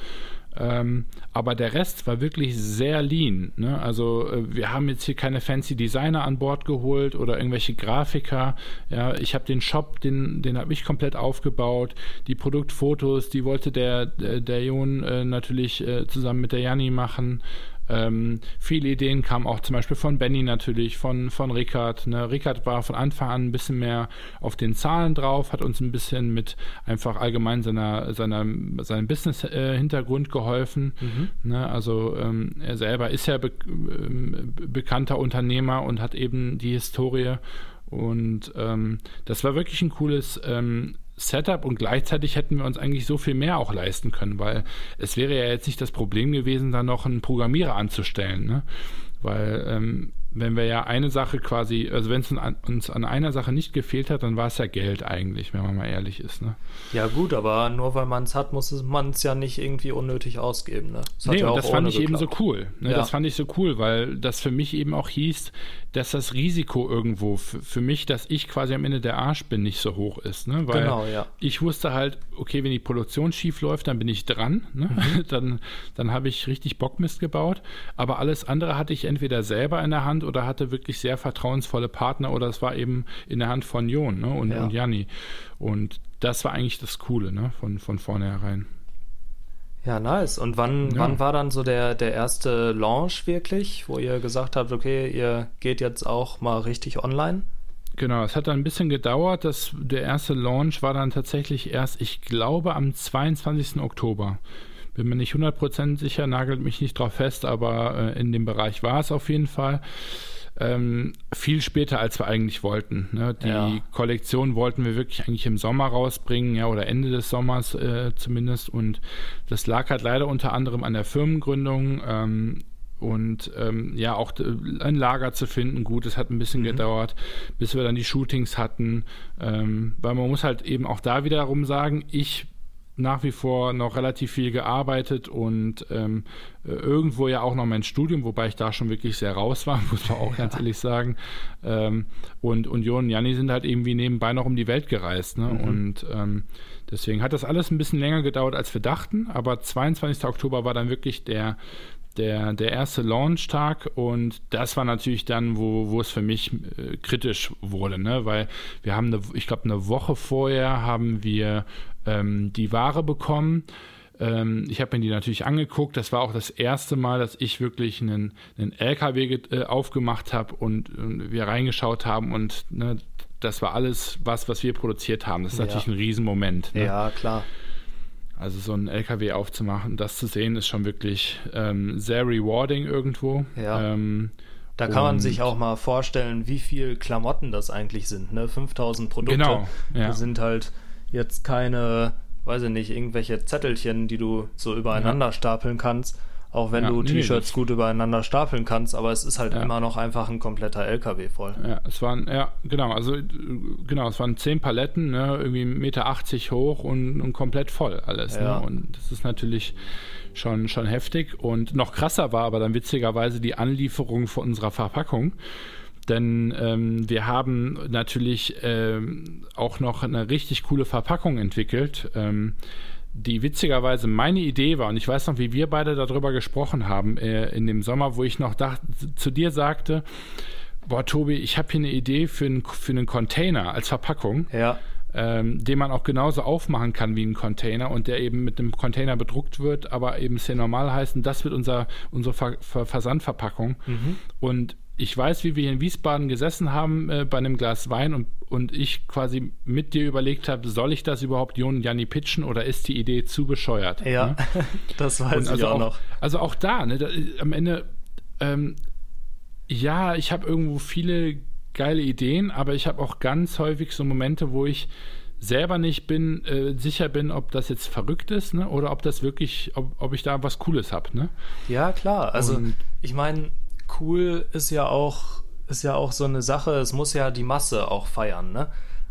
Ähm, aber der Rest war wirklich sehr lean. Ne? Also äh, wir haben jetzt hier keine fancy Designer an Bord geholt oder irgendwelche Grafiker. Ja, ich habe den Shop, den, den habe ich komplett aufgebaut. Die Produktfotos, die wollte der, der, der Jon äh, natürlich äh, zusammen mit der Janni machen. Ähm, viele Ideen kamen auch zum Beispiel von Benny natürlich, von, von Rickard. Ne? Rickard war von Anfang an ein bisschen mehr auf den Zahlen drauf, hat uns ein bisschen mit einfach allgemein seiner, seiner, seinem Business-Hintergrund äh, geholfen. Mhm. Ne? Also ähm, er selber ist ja be äh, bekannter Unternehmer und hat eben die Historie. Und ähm, das war wirklich ein cooles ähm, Setup und gleichzeitig hätten wir uns eigentlich so viel mehr auch leisten können, weil es wäre ja jetzt nicht das Problem gewesen, da noch einen Programmierer anzustellen, ne? Weil ähm, wenn wir ja eine Sache quasi, also wenn es uns an einer Sache nicht gefehlt hat, dann war es ja Geld eigentlich, wenn man mal ehrlich ist. Ne? Ja gut, aber nur weil man es hat, muss man es ja nicht irgendwie unnötig ausgeben. Ne? Das nee, ja und das fand ich geklappt. eben so cool. Ne? Ja. Das fand ich so cool, weil das für mich eben auch hieß, dass das Risiko irgendwo für mich, dass ich quasi am Ende der Arsch bin, nicht so hoch ist. Ne? Weil genau, ja. ich wusste halt, okay, wenn die Produktion schief läuft, dann bin ich dran. Ne? Mhm. Dann, dann habe ich richtig Bockmist gebaut. Aber alles andere hatte ich entweder selber in der Hand oder hatte wirklich sehr vertrauensvolle Partner oder es war eben in der Hand von Jon ne? und, ja. und Janni. Und das war eigentlich das Coole ne? von, von vornherein. Ja, nice. Und wann, ja. wann war dann so der, der erste Launch wirklich, wo ihr gesagt habt, okay, ihr geht jetzt auch mal richtig online? Genau, es hat dann ein bisschen gedauert. Das, der erste Launch war dann tatsächlich erst, ich glaube, am 22. Oktober. Bin mir nicht 100% sicher, nagelt mich nicht drauf fest, aber äh, in dem Bereich war es auf jeden Fall. Ähm, viel später, als wir eigentlich wollten. Ne? Die ja. Kollektion wollten wir wirklich eigentlich im Sommer rausbringen, ja, oder Ende des Sommers äh, zumindest. Und das lag halt leider unter anderem an der Firmengründung. Ähm, und ähm, ja, auch ein Lager zu finden, gut, es hat ein bisschen mhm. gedauert, bis wir dann die Shootings hatten, ähm, weil man muss halt eben auch da wiederum sagen, ich nach wie vor noch relativ viel gearbeitet und ähm, äh, irgendwo ja auch noch mein Studium, wobei ich da schon wirklich sehr raus war, muss man auch ja. ganz ehrlich sagen. Ähm, und, Jo und Janni sind halt irgendwie nebenbei noch um die Welt gereist. Ne? Mhm. Und ähm, deswegen hat das alles ein bisschen länger gedauert, als wir dachten. Aber 22. Oktober war dann wirklich der, der, der erste Launch-Tag und das war natürlich dann, wo, wo es für mich äh, kritisch wurde, ne? weil wir haben, eine, ich glaube, eine Woche vorher haben wir ähm, die Ware bekommen. Ähm, ich habe mir die natürlich angeguckt. Das war auch das erste Mal, dass ich wirklich einen, einen LKW äh, aufgemacht habe und, und, wir reingeschaut haben und ne, das war alles was, was wir produziert haben. Das ist ja. natürlich ein Riesenmoment. Ne? Ja, klar. Also so einen LKW aufzumachen, das zu sehen, ist schon wirklich ähm, sehr rewarding irgendwo. Ja. Ähm, da kann man sich auch mal vorstellen, wie viel Klamotten das eigentlich sind. Ne? 5000 Produkte. Genau. Ja. Sind halt jetzt keine, weiß ich nicht, irgendwelche Zettelchen, die du so übereinander ja. stapeln kannst. Auch wenn ja, du T-Shirts gut übereinander stapeln kannst, aber es ist halt ja. immer noch einfach ein kompletter LKW voll. Ja, es waren, ja, genau, also genau, es waren zehn Paletten, ne, irgendwie 1,80 Meter hoch und, und komplett voll alles. Ne? Und das ist natürlich schon, schon heftig. Und noch krasser war aber dann witzigerweise die Anlieferung von unserer Verpackung. Denn ähm, wir haben natürlich ähm, auch noch eine richtig coole Verpackung entwickelt, ähm, die witzigerweise meine Idee war. Und ich weiß noch, wie wir beide darüber gesprochen haben äh, in dem Sommer, wo ich noch dacht, zu dir sagte, boah, Tobi, ich habe hier eine Idee für, ein, für einen Container als Verpackung. Ja. Ähm, den man auch genauso aufmachen kann wie ein Container und der eben mit einem Container bedruckt wird, aber eben sehr normal heißt. Und das wird unser, unsere Ver Ver Versandverpackung. Mhm. Und ich weiß, wie wir hier in Wiesbaden gesessen haben äh, bei einem Glas Wein und, und ich quasi mit dir überlegt habe, soll ich das überhaupt Jon und Janni pitchen oder ist die Idee zu bescheuert? Ja, ne? das weiß und ich also auch, noch. Also auch da, ne, da, am Ende, ähm, ja, ich habe irgendwo viele geile Ideen, aber ich habe auch ganz häufig so Momente, wo ich selber nicht bin, äh, sicher bin, ob das jetzt verrückt ist, ne? Oder ob das wirklich, ob, ob ich da was Cooles habe, ne? Ja, klar. Also Und, ich meine, cool ist ja auch, ist ja auch so eine Sache, es muss ja die Masse auch feiern, ne?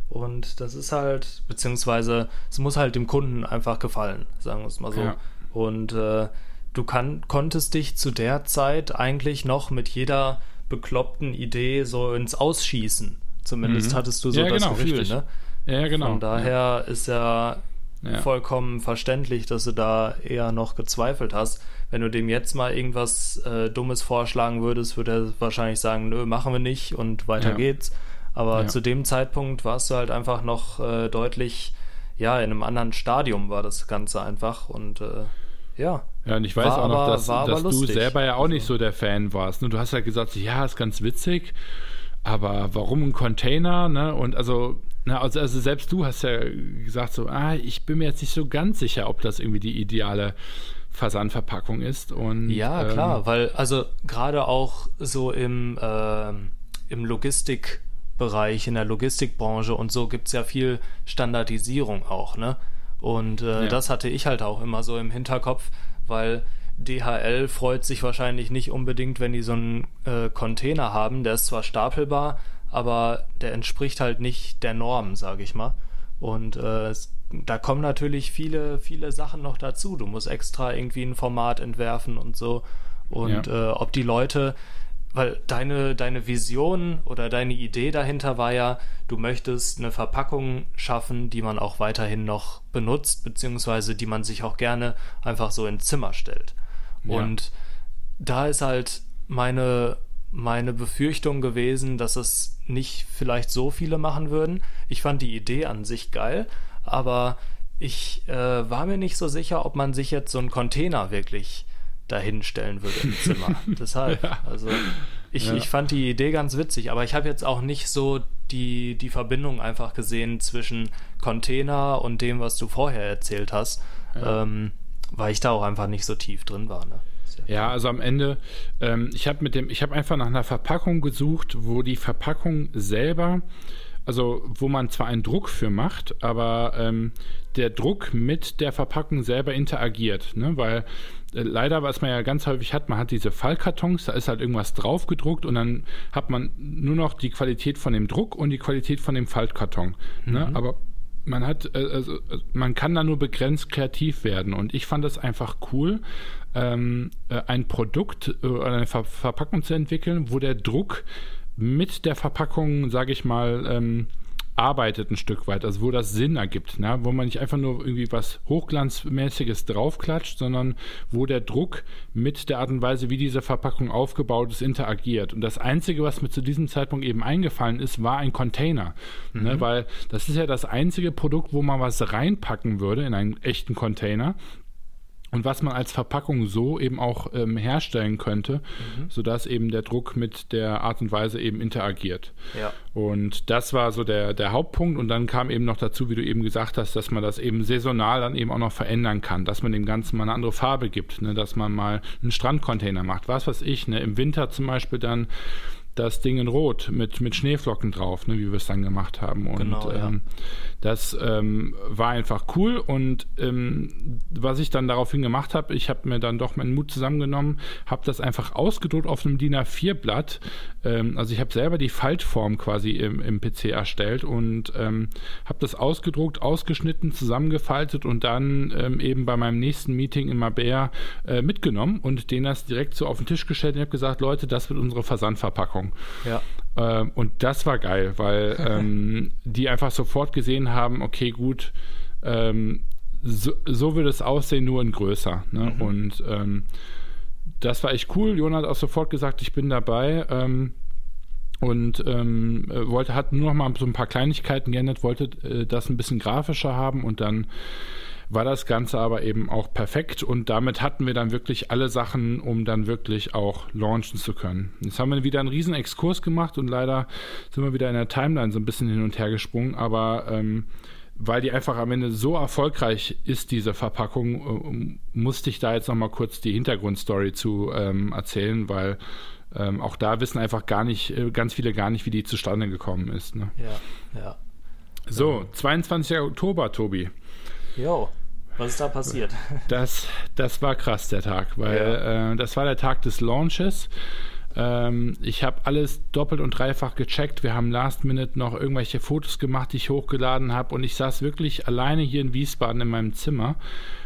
Und das ist halt, beziehungsweise es muss halt dem Kunden einfach gefallen, sagen wir es mal so. Ja. Und äh, du kann, konntest dich zu der Zeit eigentlich noch mit jeder bekloppten Idee so ins Ausschießen. Zumindest mhm. hattest du so ja, das genau, Gefühl, richtig. ne? Ja, genau. Von daher ja. ist ja, ja, vollkommen verständlich, dass du da eher noch gezweifelt hast. Wenn du dem jetzt mal irgendwas äh, Dummes vorschlagen würdest, würde er wahrscheinlich sagen, nö, machen wir nicht und weiter ja. geht's. Aber zu dem Zeitpunkt warst du halt einfach noch äh, deutlich, ja, in einem anderen Stadium war das Ganze einfach und äh, ja. Ja, und ich weiß auch noch, dass, dass du selber ja auch nicht also so der Fan warst. Du hast ja gesagt, ja, ist ganz witzig, aber warum ein Container? Ne? Und also na, also, also selbst du hast ja gesagt so, ah, ich bin mir jetzt nicht so ganz sicher, ob das irgendwie die ideale Versandverpackung ist. Und, ja, klar, ähm, weil also gerade auch so im, äh, im Logistikbereich, in der Logistikbranche und so gibt es ja viel Standardisierung auch, ne? Und äh, ja. das hatte ich halt auch immer so im Hinterkopf, weil DHL freut sich wahrscheinlich nicht unbedingt, wenn die so einen äh, Container haben, der ist zwar stapelbar, aber der entspricht halt nicht der Norm, sage ich mal. Und äh, da kommen natürlich viele, viele Sachen noch dazu. Du musst extra irgendwie ein Format entwerfen und so. Und ja. äh, ob die Leute, weil deine, deine Vision oder deine Idee dahinter war ja, du möchtest eine Verpackung schaffen, die man auch weiterhin noch benutzt, beziehungsweise die man sich auch gerne einfach so ins Zimmer stellt. Ja. Und da ist halt meine meine Befürchtung gewesen, dass es nicht vielleicht so viele machen würden. Ich fand die Idee an sich geil, aber ich äh, war mir nicht so sicher, ob man sich jetzt so einen Container wirklich dahinstellen würde im Zimmer. Deshalb, ja. also ich, ja. ich fand die Idee ganz witzig, aber ich habe jetzt auch nicht so die, die Verbindung einfach gesehen zwischen Container und dem, was du vorher erzählt hast, ja. ähm, weil ich da auch einfach nicht so tief drin war. Ne? Ja, also am Ende, ähm, ich habe mit dem, ich habe einfach nach einer Verpackung gesucht, wo die Verpackung selber, also wo man zwar einen Druck für macht, aber ähm, der Druck mit der Verpackung selber interagiert, ne? weil äh, leider, was man ja ganz häufig hat, man hat diese Fallkartons, da ist halt irgendwas drauf gedruckt und dann hat man nur noch die Qualität von dem Druck und die Qualität von dem Faltkarton. Ne? Mhm. Aber man hat, äh, also, äh, man kann da nur begrenzt kreativ werden. Und ich fand das einfach cool, ähm, äh, ein Produkt oder eine Ver Verpackung zu entwickeln, wo der Druck mit der Verpackung, sage ich mal, ähm, arbeitet ein Stück weit, also wo das Sinn ergibt, ne? wo man nicht einfach nur irgendwie was Hochglanzmäßiges draufklatscht, sondern wo der Druck mit der Art und Weise, wie diese Verpackung aufgebaut ist, interagiert. Und das Einzige, was mir zu diesem Zeitpunkt eben eingefallen ist, war ein Container, ne? mhm. ne? weil das ist ja das einzige Produkt, wo man was reinpacken würde in einen echten Container und was man als Verpackung so eben auch ähm, herstellen könnte, mhm. sodass eben der Druck mit der Art und Weise eben interagiert. Ja. Und das war so der, der Hauptpunkt. Und dann kam eben noch dazu, wie du eben gesagt hast, dass man das eben saisonal dann eben auch noch verändern kann, dass man dem Ganzen mal eine andere Farbe gibt, ne? dass man mal einen Strandcontainer macht, was weiß ich, ne? im Winter zum Beispiel dann das Ding in Rot mit, mit Schneeflocken drauf, ne, wie wir es dann gemacht haben. Und genau, ja. ähm, das ähm, war einfach cool. Und ähm, was ich dann daraufhin gemacht habe, ich habe mir dann doch meinen Mut zusammengenommen, habe das einfach ausgedruckt auf einem DIN A4-Blatt. Ähm, also ich habe selber die Faltform quasi im, im PC erstellt und ähm, habe das ausgedruckt, ausgeschnitten, zusammengefaltet und dann ähm, eben bei meinem nächsten Meeting in Mabea äh, mitgenommen und denen das direkt so auf den Tisch gestellt und habe gesagt, Leute, das wird unsere Versandverpackung. Ja. Ähm, und das war geil, weil ähm, die einfach sofort gesehen haben, okay, gut, ähm, so, so wird es aussehen, nur in größer. Ne? Mhm. Und ähm, das war echt cool. Jonas hat auch sofort gesagt, ich bin dabei ähm, und ähm, wollte, hat nur noch mal so ein paar Kleinigkeiten geändert, wollte äh, das ein bisschen grafischer haben und dann war das Ganze aber eben auch perfekt und damit hatten wir dann wirklich alle Sachen, um dann wirklich auch launchen zu können. Jetzt haben wir wieder einen riesen Exkurs gemacht und leider sind wir wieder in der Timeline so ein bisschen hin und her gesprungen, aber ähm, weil die einfach am Ende so erfolgreich ist, diese Verpackung, äh, musste ich da jetzt nochmal kurz die Hintergrundstory zu ähm, erzählen, weil ähm, auch da wissen einfach gar nicht, äh, ganz viele gar nicht, wie die zustande gekommen ist. Ne? Ja, ja. So, 22. Oktober, Tobi. Jo, was ist da passiert? Das, das war krass, der Tag, weil Ja. äh, das war der Tag des Launches. Ähm, ich habe alles doppelt und dreifach gecheckt. Wir haben last minute noch irgendwelche Fotos gemacht, die ich hochgeladen habe. Und ich saß wirklich alleine hier in Wiesbaden in meinem Zimmer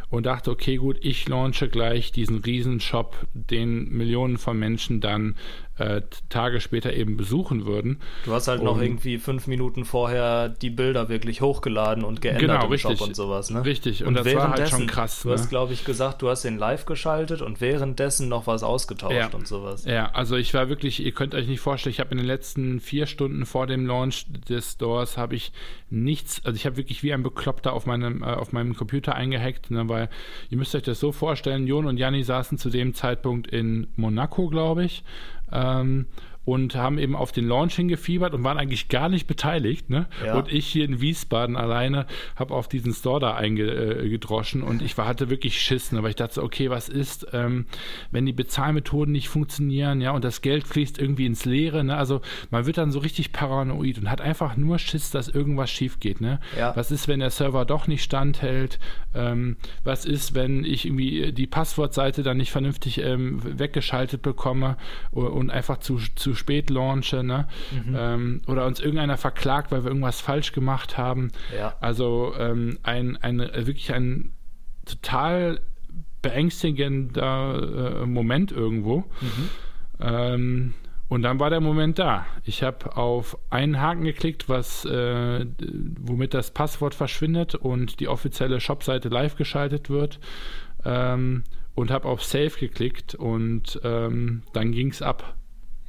und dachte, okay, gut, ich launche gleich diesen Riesenshop, den Millionen von Menschen dann äh, Tage später eben besuchen würden. Du hast halt noch Und- irgendwie fünf Minuten vorher die Bilder wirklich hochgeladen und geändert Genau, im richtig. Shop und sowas, ne? Richtig, und das war halt schon krass, Du hast, ne? glaube ich, gesagt, du hast den live geschaltet und währenddessen noch was ausgetauscht Ja. und sowas. Ja, also ich war wirklich, ihr könnt euch nicht vorstellen, ich habe in den letzten vier Stunden vor dem Launch des Stores habe ich nichts, also ich habe wirklich wie ein Bekloppter auf meinem, äh, auf meinem Computer eingehackt, ne, weil ihr müsst euch das so vorstellen, Jon und Janni saßen zu dem Zeitpunkt in Monaco, glaube ich, ähm, und haben eben auf den Launch hingefiebert und waren eigentlich gar nicht beteiligt. Ne? Ja. Und ich hier in Wiesbaden alleine habe auf diesen Store da eingedroschen und ich war, hatte wirklich Schiss, ne? weil ich dachte, okay, was ist, ähm, wenn die Bezahlmethoden nicht funktionieren, ja, und das Geld fließt irgendwie ins Leere, ne? Also man wird dann so richtig paranoid und hat einfach nur Schiss, dass irgendwas schief geht, ne? Ja. Was ist, wenn der Server doch nicht standhält? Ähm, was ist, wenn ich irgendwie die Passwortseite dann nicht vernünftig ähm, weggeschaltet bekomme und, und einfach zu, zu spät launche, ne? Ähm, oder uns irgendeiner verklagt, weil wir irgendwas falsch gemacht haben. Ja. Also ähm, ein, ein wirklich ein total beängstigender äh, Moment irgendwo. Ähm, und dann war der Moment da. Ich habe auf einen Haken geklickt, was, äh, womit das Passwort verschwindet und die offizielle Shopseite live geschaltet wird. Ähm, und habe auf Save geklickt und ähm, dann ging es ab.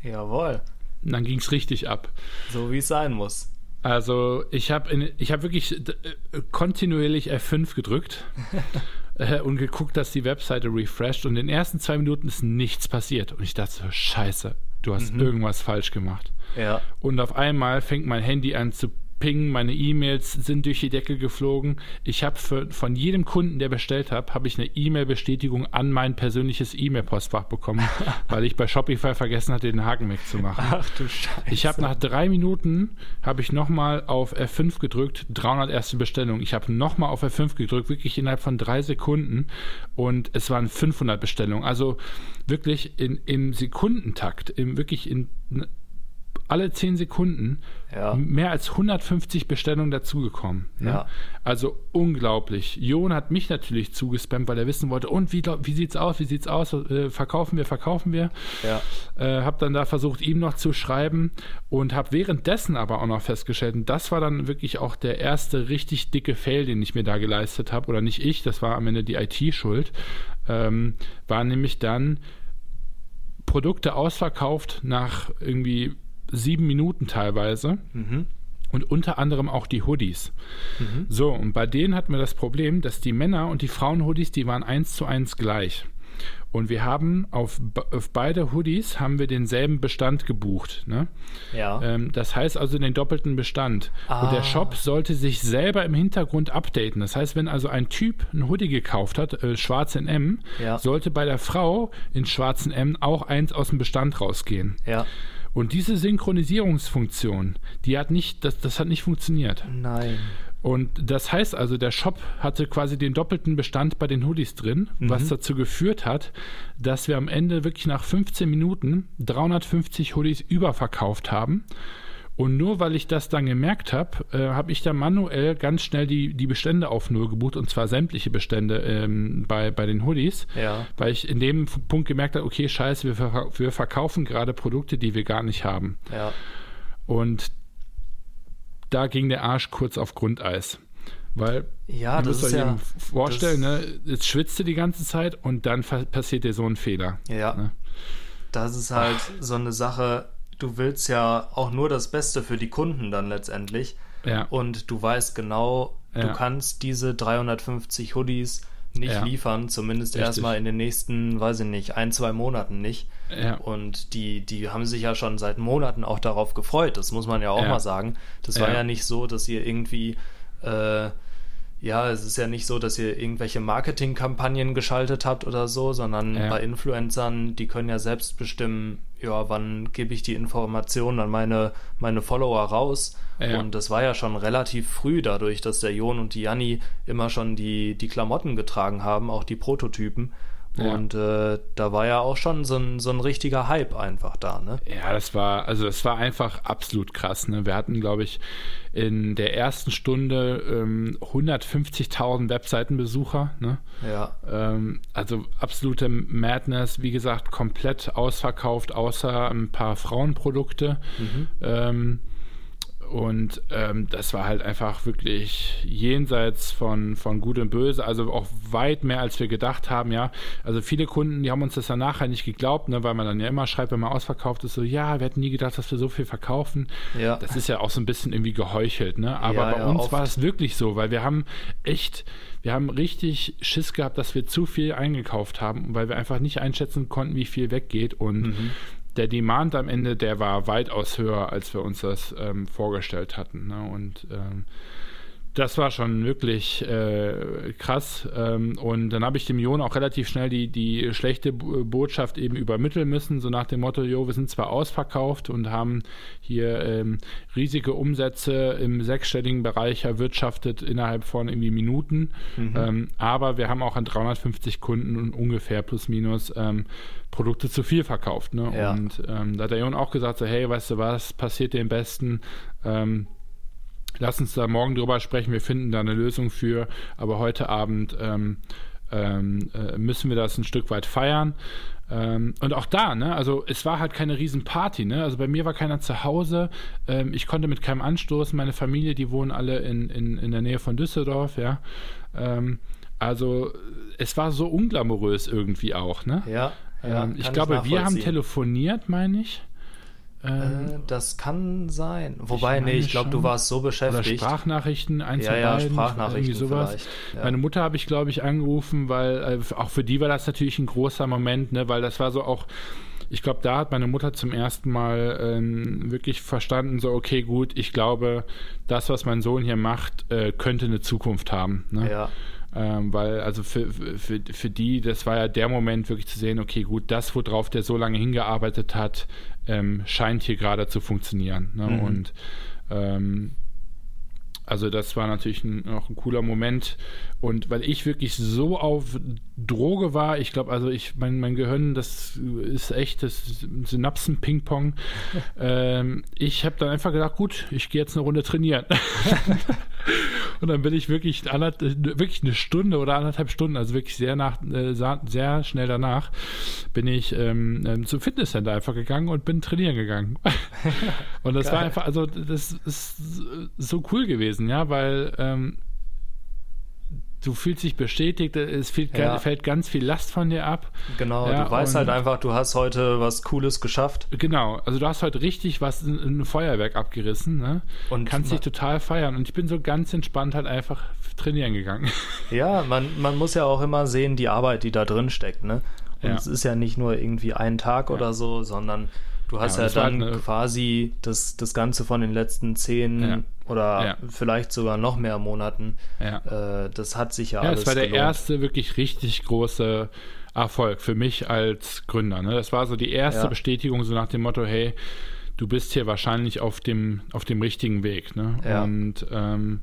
Jawohl. Und dann ging es richtig ab. So wie es sein muss. Also ich habe ich hab wirklich äh, kontinuierlich F5 gedrückt äh, und geguckt, dass die Webseite refresht und in den ersten zwei Minuten ist nichts passiert. Und ich dachte so, scheiße, du hast irgendwas falsch gemacht. Ja. Und auf einmal fängt mein Handy an zu pingen, meine E-Mails sind durch die Decke geflogen. Ich habe von jedem Kunden, der bestellt hat, habe ich eine E-Mail-Bestätigung an mein persönliches E-Mail-Postfach bekommen, weil ich bei Shopify vergessen hatte, den Haken wegzumachen. Ach du Scheiße. Ich habe nach drei Minuten habe ich nochmal auf F5 gedrückt, 300 erste Bestellungen. Ich habe nochmal auf F5 gedrückt, wirklich innerhalb von drei Sekunden und es waren 500 Bestellungen. Also wirklich in, im Sekundentakt, im, wirklich in alle zehn Sekunden Ja. mehr als 150 Bestellungen dazugekommen. Ne? Ja. Also unglaublich. Jon hat mich natürlich zugespammt, weil er wissen wollte, und wie, wie sieht's aus, wie sieht's aus, äh, verkaufen wir, verkaufen wir. Ja. Äh, habe dann da versucht, ihm noch zu schreiben und habe währenddessen aber auch noch festgestellt, und das war dann wirklich auch der erste richtig dicke Fail, den ich mir da geleistet habe, oder nicht ich, das war am Ende die IT schuld, ähm, war nämlich dann Produkte ausverkauft nach irgendwie sieben Minuten teilweise. Mhm. Und unter anderem auch die Hoodies. So, und bei denen hatten wir das Problem, dass die Männer- und die Frauen-Hoodies, die waren eins zu eins gleich. Und wir haben auf, auf beide Hoodies haben wir denselben Bestand gebucht. Ne? Ja. Ähm, das heißt also den doppelten Bestand. Und der Ah. Shop sollte sich selber im Hintergrund updaten. Das heißt, wenn also ein Typ ein Hoodie gekauft hat, äh, schwarz in M, Ja. sollte bei der Frau in schwarzen M auch eins aus dem Bestand rausgehen. ja. Und diese Synchronisierungsfunktion, die hat nicht, das, das hat nicht funktioniert. Nein. Und das heißt also, der Shop hatte quasi den doppelten Bestand bei den Hoodies drin, was dazu geführt hat, dass wir am Ende wirklich nach 15 Minuten 350 Hoodies überverkauft haben. Und nur weil ich das dann gemerkt habe, äh, habe ich dann manuell ganz schnell die, die Bestände auf Null gebucht, und zwar sämtliche Bestände ähm, bei, bei den Hoodies, Ja. weil ich in dem Punkt gemerkt habe, okay, scheiße, wir, verkau- wir verkaufen gerade Produkte, die wir gar nicht haben. Ja. Und da ging der Arsch kurz auf Grundeis. Weil Ja, müsst ist euch ja. vorstellen, ne, jetzt schwitzt du die ganze Zeit und dann passiert dir so ein Fehler. Ja. Ne? Das ist halt so eine Sache. Du willst ja auch nur das Beste für die Kunden dann letztendlich. Ja. Und du weißt genau, du Ja. kannst diese 350 Hoodies nicht Ja. liefern, zumindest erstmal in den nächsten, weiß ich nicht, ein, zwei Monaten nicht. Ja. Und die, die haben sich ja schon seit Monaten auch darauf gefreut, das muss man ja auch Ja. mal sagen. Das war Ja. nicht so, dass ihr irgendwie, äh, ja, es ist ja nicht so, dass ihr irgendwelche Marketingkampagnen geschaltet habt oder so, sondern bei Influencern, die können ja selbst bestimmen, ja, wann gebe ich die Informationen an meine, meine Follower raus? Ja. Und das war ja schon relativ früh dadurch, dass der Jon und die Janni immer schon die, die Klamotten getragen haben, auch die Prototypen. Ja. Und äh, da war ja auch schon so ein, so ein richtiger Hype einfach da, ne? Ja, das war, also das war einfach absolut krass, ne? Wir hatten, glaube ich, in der ersten Stunde ähm, 150.000 Webseitenbesucher, ne? Ja. Ähm, also absolute Madness, wie gesagt, komplett ausverkauft, außer ein paar Frauenprodukte. Mhm. Ähm, und ähm, das war halt einfach wirklich jenseits von, von Gut und Böse, also auch weit mehr, als wir gedacht haben, ja. Also viele Kunden, die haben uns das dann nachher nicht geglaubt, ne, weil man dann ja immer schreibt, wenn man ausverkauft ist, so, ja, wir hätten nie gedacht, dass wir so viel verkaufen. Ja. Das ist ja auch so ein bisschen irgendwie geheuchelt, ne? Aber ja, bei ja, uns oft. war es wirklich so, weil wir haben echt, wir haben richtig Schiss gehabt, dass wir zu viel eingekauft haben, weil wir einfach nicht einschätzen konnten, wie viel weggeht und mhm der Demand am Ende, der war weitaus höher, als wir uns das ähm, vorgestellt hatten. Ne? Und ähm, das war schon wirklich äh, krass. Ähm, und dann habe ich dem Jon auch relativ schnell die, die schlechte Botschaft eben übermitteln müssen, so nach dem Motto, jo, wir sind zwar ausverkauft und haben hier ähm, riesige Umsätze im sechsstelligen Bereich erwirtschaftet innerhalb von irgendwie Minuten, mhm. ähm, aber wir haben auch an 350 Kunden und ungefähr plus minus ähm, Produkte zu viel verkauft. Ne? Ja. Und ähm, da hat der Jon auch gesagt, so, hey, weißt du was, passiert am besten, ähm, Lass uns da morgen drüber sprechen. Wir finden da eine Lösung für. Aber heute Abend ähm, ähm, äh, müssen wir das ein Stück weit feiern. Ähm, und auch da, ne, also es war halt keine Riesenparty, ne? Also bei mir war keiner zu Hause. Ähm, ich konnte mit keinem anstoßen. Meine Familie, die wohnen alle in, in, in der Nähe von Düsseldorf, ja. Ähm, also es war so unglamourös irgendwie auch, ne? Ja. ja ähm, ich glaube, wir haben telefoniert, meine ich. Ähm, das kann sein. Wobei, ich nee, ich glaube, du warst so beschäftigt. Oder Sprachnachrichten, eins ja, ja, beiden, Sprachnachrichten irgendwie sowas. Ja. Meine Mutter habe ich, glaube ich, angerufen, weil äh, auch für die war das natürlich ein großer Moment, ne, weil das war so auch ich glaube, da hat meine Mutter zum ersten Mal ähm, wirklich verstanden, so, okay, gut, ich glaube, das, was mein Sohn hier macht, äh, könnte eine Zukunft haben. Ne? Ja. Ähm, weil, also für, für, für die, das war ja der Moment, wirklich zu sehen, okay, gut, das, worauf der so lange hingearbeitet hat, ähm, scheint hier gerade zu funktionieren. Ne? Mhm. Und ähm, also das war natürlich ein, auch ein cooler Moment. Und weil ich wirklich so auf Droge war, ich glaube, also ich, mein, mein Gehirn, das ist echt das Synapsen-Ping-Pong. ähm, ich habe dann einfach gedacht, gut, ich gehe jetzt eine Runde trainieren. Und dann bin ich wirklich, wirklich eine Stunde oder anderthalb Stunden, also wirklich sehr, nach, äh, sehr schnell danach, bin ich ähm, ähm, zum Fitnesscenter einfach gegangen und bin trainieren gegangen. und das Geil. war einfach, also das ist so cool gewesen, ja, weil ähm, du fühlst dich bestätigt, es fällt, ja. fällt, ganz viel Last von dir ab. Genau, ja, du weißt halt einfach, du hast heute was Cooles geschafft. Genau, also du hast heute richtig was, ein Feuerwerk abgerissen, ne? Und kannst dich total feiern. Und ich bin so ganz entspannt halt einfach trainieren gegangen. Ja, man, man muss ja auch immer sehen, die Arbeit, die da drin steckt, ne? Und ja. es ist ja nicht nur irgendwie ein Tag oder so, sondern Du hast ja, ja dann halt quasi das, das Ganze von den letzten zehn ja. oder ja. vielleicht sogar noch mehr Monaten. Äh, das hat sich ja, ja alles. Das war der gelohnt. erste wirklich richtig große Erfolg für mich als Gründer. Ne? Das war so die erste Bestätigung, so nach dem Motto: hey, du bist hier wahrscheinlich auf dem, auf dem richtigen Weg. Ne? Und ähm,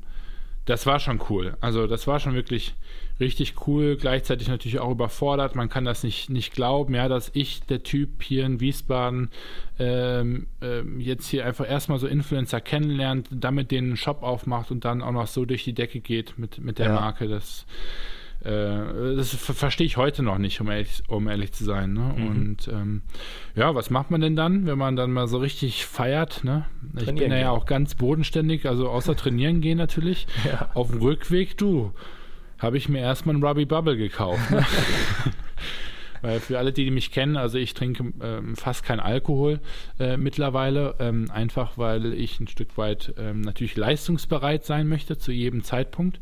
das war schon cool. Also das war schon wirklich richtig cool, gleichzeitig natürlich auch überfordert. Man kann das nicht, nicht glauben, ja, dass ich, der Typ hier in Wiesbaden, ähm, ähm, jetzt hier einfach erstmal so Influencer kennenlernt, damit den Shop aufmacht und dann auch noch so durch die Decke geht mit, mit der ja. Marke. Das, äh, das verstehe ich heute noch nicht, um ehrlich, um ehrlich zu sein. Ne? Mhm. Und ähm, ja, was macht man denn dann, wenn man dann mal so richtig feiert? Ne? Ich bin ja, auch ganz bodenständig, also außer trainieren gehen natürlich. Ja. Auf dem Rückweg, du, habe ich mir erstmal ein Ruby Bubble gekauft. Ne? Weil für alle, die, mich kennen, also ich trinke ähm, fast kein Alkohol äh, mittlerweile, ähm, einfach weil ich ein Stück weit ähm, natürlich leistungsbereit sein möchte zu jedem Zeitpunkt.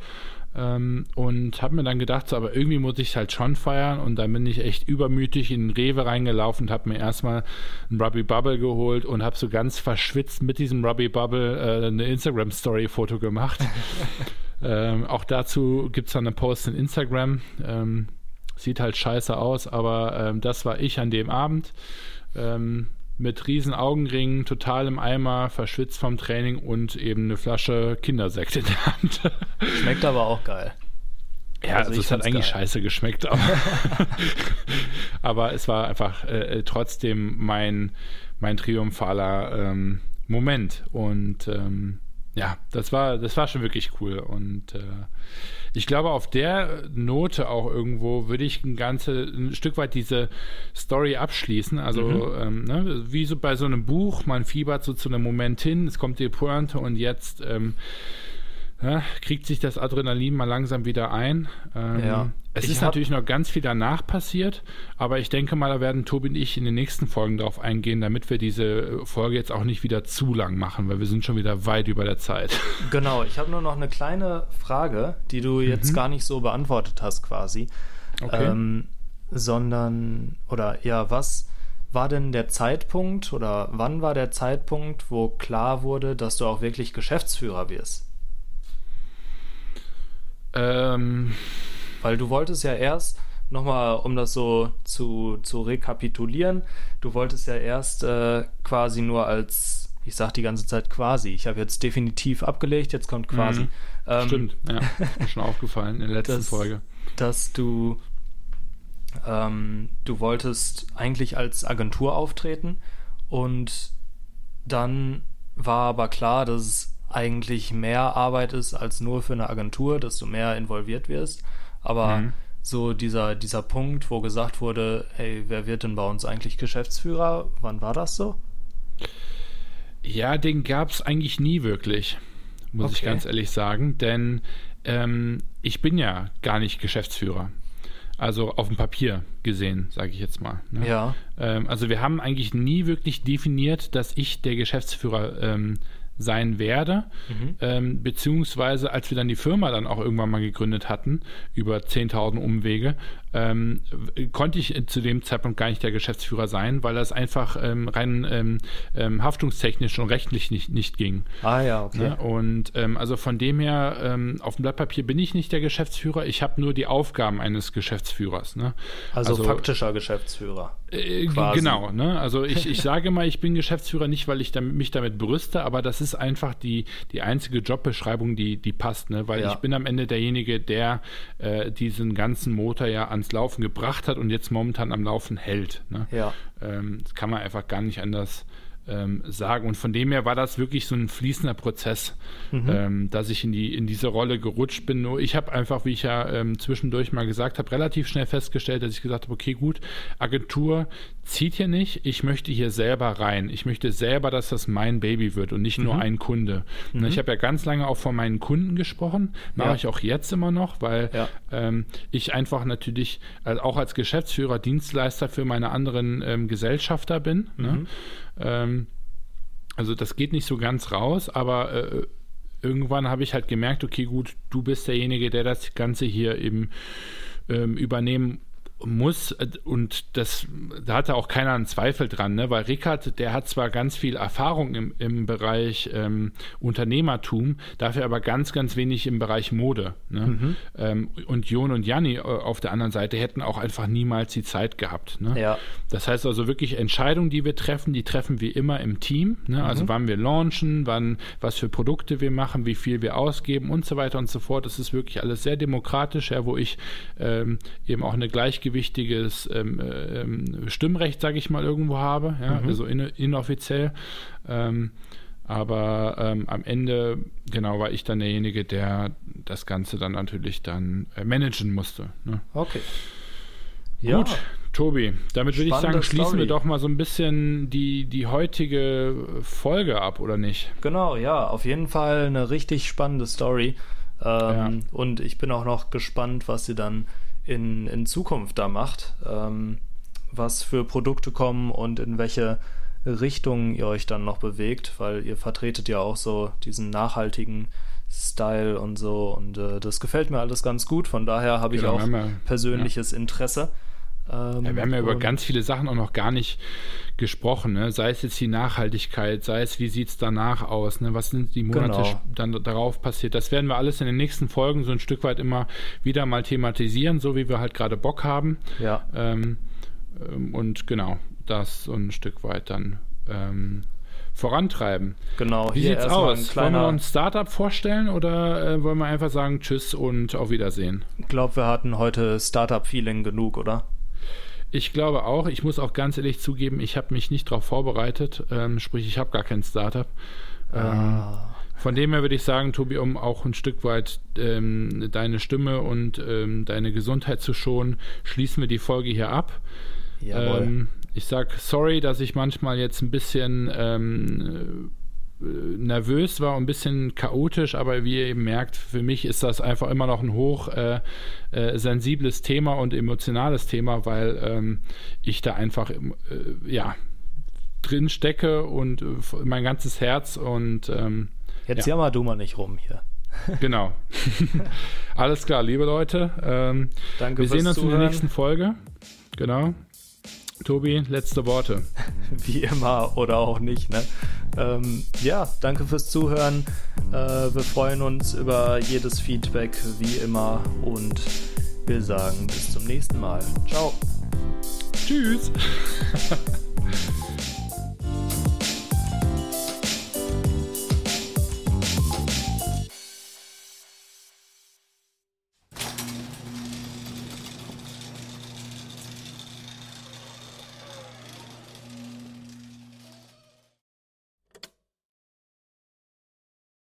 Ähm, und habe mir dann gedacht, so, aber irgendwie muss ich es halt schon feiern. Und dann bin ich echt übermütig in den Rewe reingelaufen und habe mir erstmal ein Ruby Bubble geholt und habe so ganz verschwitzt mit diesem Ruby Bubble äh, eine Instagram-Story-Foto gemacht. Ähm, auch dazu gibt es dann eine Post in Instagram. Ähm, sieht halt scheiße aus, aber ähm, das war ich an dem Abend. Ähm, mit riesen Augenringen, total im Eimer, verschwitzt vom Training und eben eine Flasche Kindersekt in der Hand. Schmeckt aber auch geil. Ja, also, also es hat eigentlich geil. scheiße geschmeckt, aber, aber es war einfach äh, trotzdem mein, mein triumphaler ähm, Moment. Und ähm, ja, das war, das war schon wirklich cool. Und äh, ich glaube, auf der Note auch irgendwo würde ich ein ganze, ein Stück weit diese Story abschließen. Also, mhm. ähm, ne, wie so bei so einem Buch, man fiebert so zu einem Moment hin, es kommt die Pointe und jetzt ähm, ja, kriegt sich das Adrenalin mal langsam wieder ein. Ähm, ja. Es ist natürlich noch ganz viel danach passiert, aber ich denke mal, da werden Tobi und ich in den nächsten Folgen darauf eingehen, damit wir diese Folge jetzt auch nicht wieder zu lang machen, weil wir sind schon wieder weit über der Zeit. Genau, ich habe nur noch eine kleine Frage, die du jetzt mhm. gar nicht so beantwortet hast quasi. Okay. Ähm, sondern, oder ja, was war denn der Zeitpunkt oder wann war der Zeitpunkt, wo klar wurde, dass du auch wirklich Geschäftsführer wirst? Ähm, Weil du wolltest ja erst, nochmal, um das so zu, zu rekapitulieren, du wolltest ja erst äh, quasi nur als, ich sag die ganze Zeit quasi, ich habe jetzt definitiv abgelegt, jetzt kommt quasi. Mhm. Ähm, Stimmt, ja, ist schon aufgefallen in der letzten dass, Folge. Dass du, ähm, du wolltest eigentlich als Agentur auftreten und dann war aber klar, dass es eigentlich mehr Arbeit ist als nur für eine Agentur, dass du mehr involviert wirst. Aber mhm. so dieser, dieser Punkt, wo gesagt wurde, hey, wer wird denn bei uns eigentlich Geschäftsführer? Wann war das so? Ja, den gab es eigentlich nie wirklich, muss okay. ich ganz ehrlich sagen. Denn ähm, ich bin ja gar nicht Geschäftsführer. Also auf dem Papier gesehen, sage ich jetzt mal. Ne? Ja. Ähm, also wir haben eigentlich nie wirklich definiert, dass ich der Geschäftsführer ähm, sein werde, mhm. ähm, beziehungsweise als wir dann die Firma dann auch irgendwann mal gegründet hatten, über 10.000 Umwege, ähm, konnte ich zu dem Zeitpunkt gar nicht der Geschäftsführer sein, weil das einfach ähm, rein ähm, ähm, haftungstechnisch und rechtlich nicht, nicht ging. Ah ja, okay. Ne? Und ähm, also von dem her, ähm, auf dem Blatt Papier bin ich nicht der Geschäftsführer, ich habe nur die Aufgaben eines Geschäftsführers. Ne? Also, also, faktischer Geschäftsführer. Äh, genau, ne? also ich, ich sage mal, ich bin Geschäftsführer nicht, weil ich damit, mich damit brüste, aber das ist einfach die, die einzige Jobbeschreibung, die, die passt, ne? weil ja. ich bin am Ende derjenige, der äh, diesen ganzen Motor ja ans ans Laufen gebracht hat und jetzt momentan am Laufen hält. Ne? Ja. Ähm, das kann man einfach gar nicht anders ähm, sagen. Und von dem her war das wirklich so ein fließender Prozess, mhm. ähm, dass ich in, die, in diese Rolle gerutscht bin. Nur ich habe einfach, wie ich ja ähm, zwischendurch mal gesagt habe, relativ schnell festgestellt, dass ich gesagt habe, okay, gut, Agentur zieht hier nicht, ich möchte hier selber rein. Ich möchte selber, dass das mein Baby wird und nicht mhm. nur ein Kunde. Mhm. Ich habe ja ganz lange auch von meinen Kunden gesprochen, mache ja. ich auch jetzt immer noch, weil ja. ähm, ich einfach natürlich also auch als Geschäftsführer Dienstleister für meine anderen ähm, Gesellschafter bin. Ne? Mhm. Ähm, also das geht nicht so ganz raus, aber äh, irgendwann habe ich halt gemerkt, okay, gut, du bist derjenige, der das Ganze hier eben ähm, übernehmen muss, äh, und das, da hatte auch keiner einen Zweifel dran, ne? weil Rickard, der hat zwar ganz viel Erfahrung im, im Bereich ähm, Unternehmertum, dafür aber ganz, ganz wenig im Bereich Mode. Ne? Mhm. Ähm, und Jon und Janni äh, auf der anderen Seite hätten auch einfach niemals die Zeit gehabt. Ne? Ja. Das heißt also wirklich Entscheidungen, die wir treffen, die treffen wir immer im Team. Ne? Also mhm. wann wir launchen, wann, was für Produkte wir machen, wie viel wir ausgeben und so weiter und so fort. Das ist wirklich alles sehr demokratisch, ja, wo ich ähm, eben auch eine Gleichgewicht gleichgewichtiges ähm, ähm, Stimmrecht, sage ich mal, irgendwo habe, ja, mhm. also in, inoffiziell. Ähm, aber ähm, am Ende, genau, war ich dann derjenige, der das Ganze dann natürlich dann äh, managen musste. Ne? Okay. Ja. Gut, Tobi, damit würde ich sagen, schließen Story. wir doch mal so ein bisschen die, die heutige Folge ab, oder nicht? Genau, ja, auf jeden Fall eine richtig spannende Story. Ähm, ja. Und ich bin auch noch gespannt, was sie dann in, in Zukunft da macht, ähm, was für Produkte kommen und in welche Richtung ihr euch dann noch bewegt, weil ihr vertretet ja auch so diesen nachhaltigen Style und so und äh, das gefällt mir alles ganz gut, von daher habe ich genau, auch persönliches ja. Interesse. Ähm, ja, wir haben ja über ganz viele Sachen auch noch gar nicht gesprochen, ne? sei es jetzt die Nachhaltigkeit, sei es, wie sieht es danach aus, ne? was sind die Monate genau. dann darauf passiert. Das werden wir alles in den nächsten Folgen so ein Stück weit immer wieder mal thematisieren, so wie wir halt gerade Bock haben. Ja. Ähm, ähm und genau, das so ein Stück weit dann ähm, vorantreiben. Genau, Wie hier sieht's erstmal aus? kleiner. Wollen wir uns Startup vorstellen oder äh, wollen wir einfach sagen Tschüss und auf Wiedersehen? Ich glaube, wir hatten heute Startup-Feeling genug, oder? Ich glaube auch. Ich muss auch ganz ehrlich zugeben, ich habe mich nicht darauf vorbereitet. Ähm, sprich, ich habe gar kein Startup. Ähm, Ah. Von dem her würde ich sagen, Tobi, um auch ein Stück weit ähm, deine Stimme und ähm, deine Gesundheit zu schonen, schließen wir die Folge hier ab. Jawohl. Ähm, ich sag sorry, dass ich manchmal jetzt ein bisschen ähm, äh, nervös war, ein bisschen chaotisch, aber wie ihr eben merkt, für mich ist das einfach immer noch ein hoch äh, äh, sensibles Thema und emotionales Thema, weil ähm, ich da einfach äh, ja drin stecke und äh, mein ganzes Herz und ähm, Jetzt ja. jammer du mal nicht rum hier. genau. Alles klar, liebe Leute. Ähm, Danke wir fürs sehen uns in der Zuhören. nächsten Folge. Genau. Tobi, letzte Worte. Wie immer oder auch nicht. Ne? Ähm, ja, danke fürs Zuhören. Äh, wir freuen uns über jedes Feedback, wie immer. Und wir sagen bis zum nächsten Mal. Ciao. Tschüss.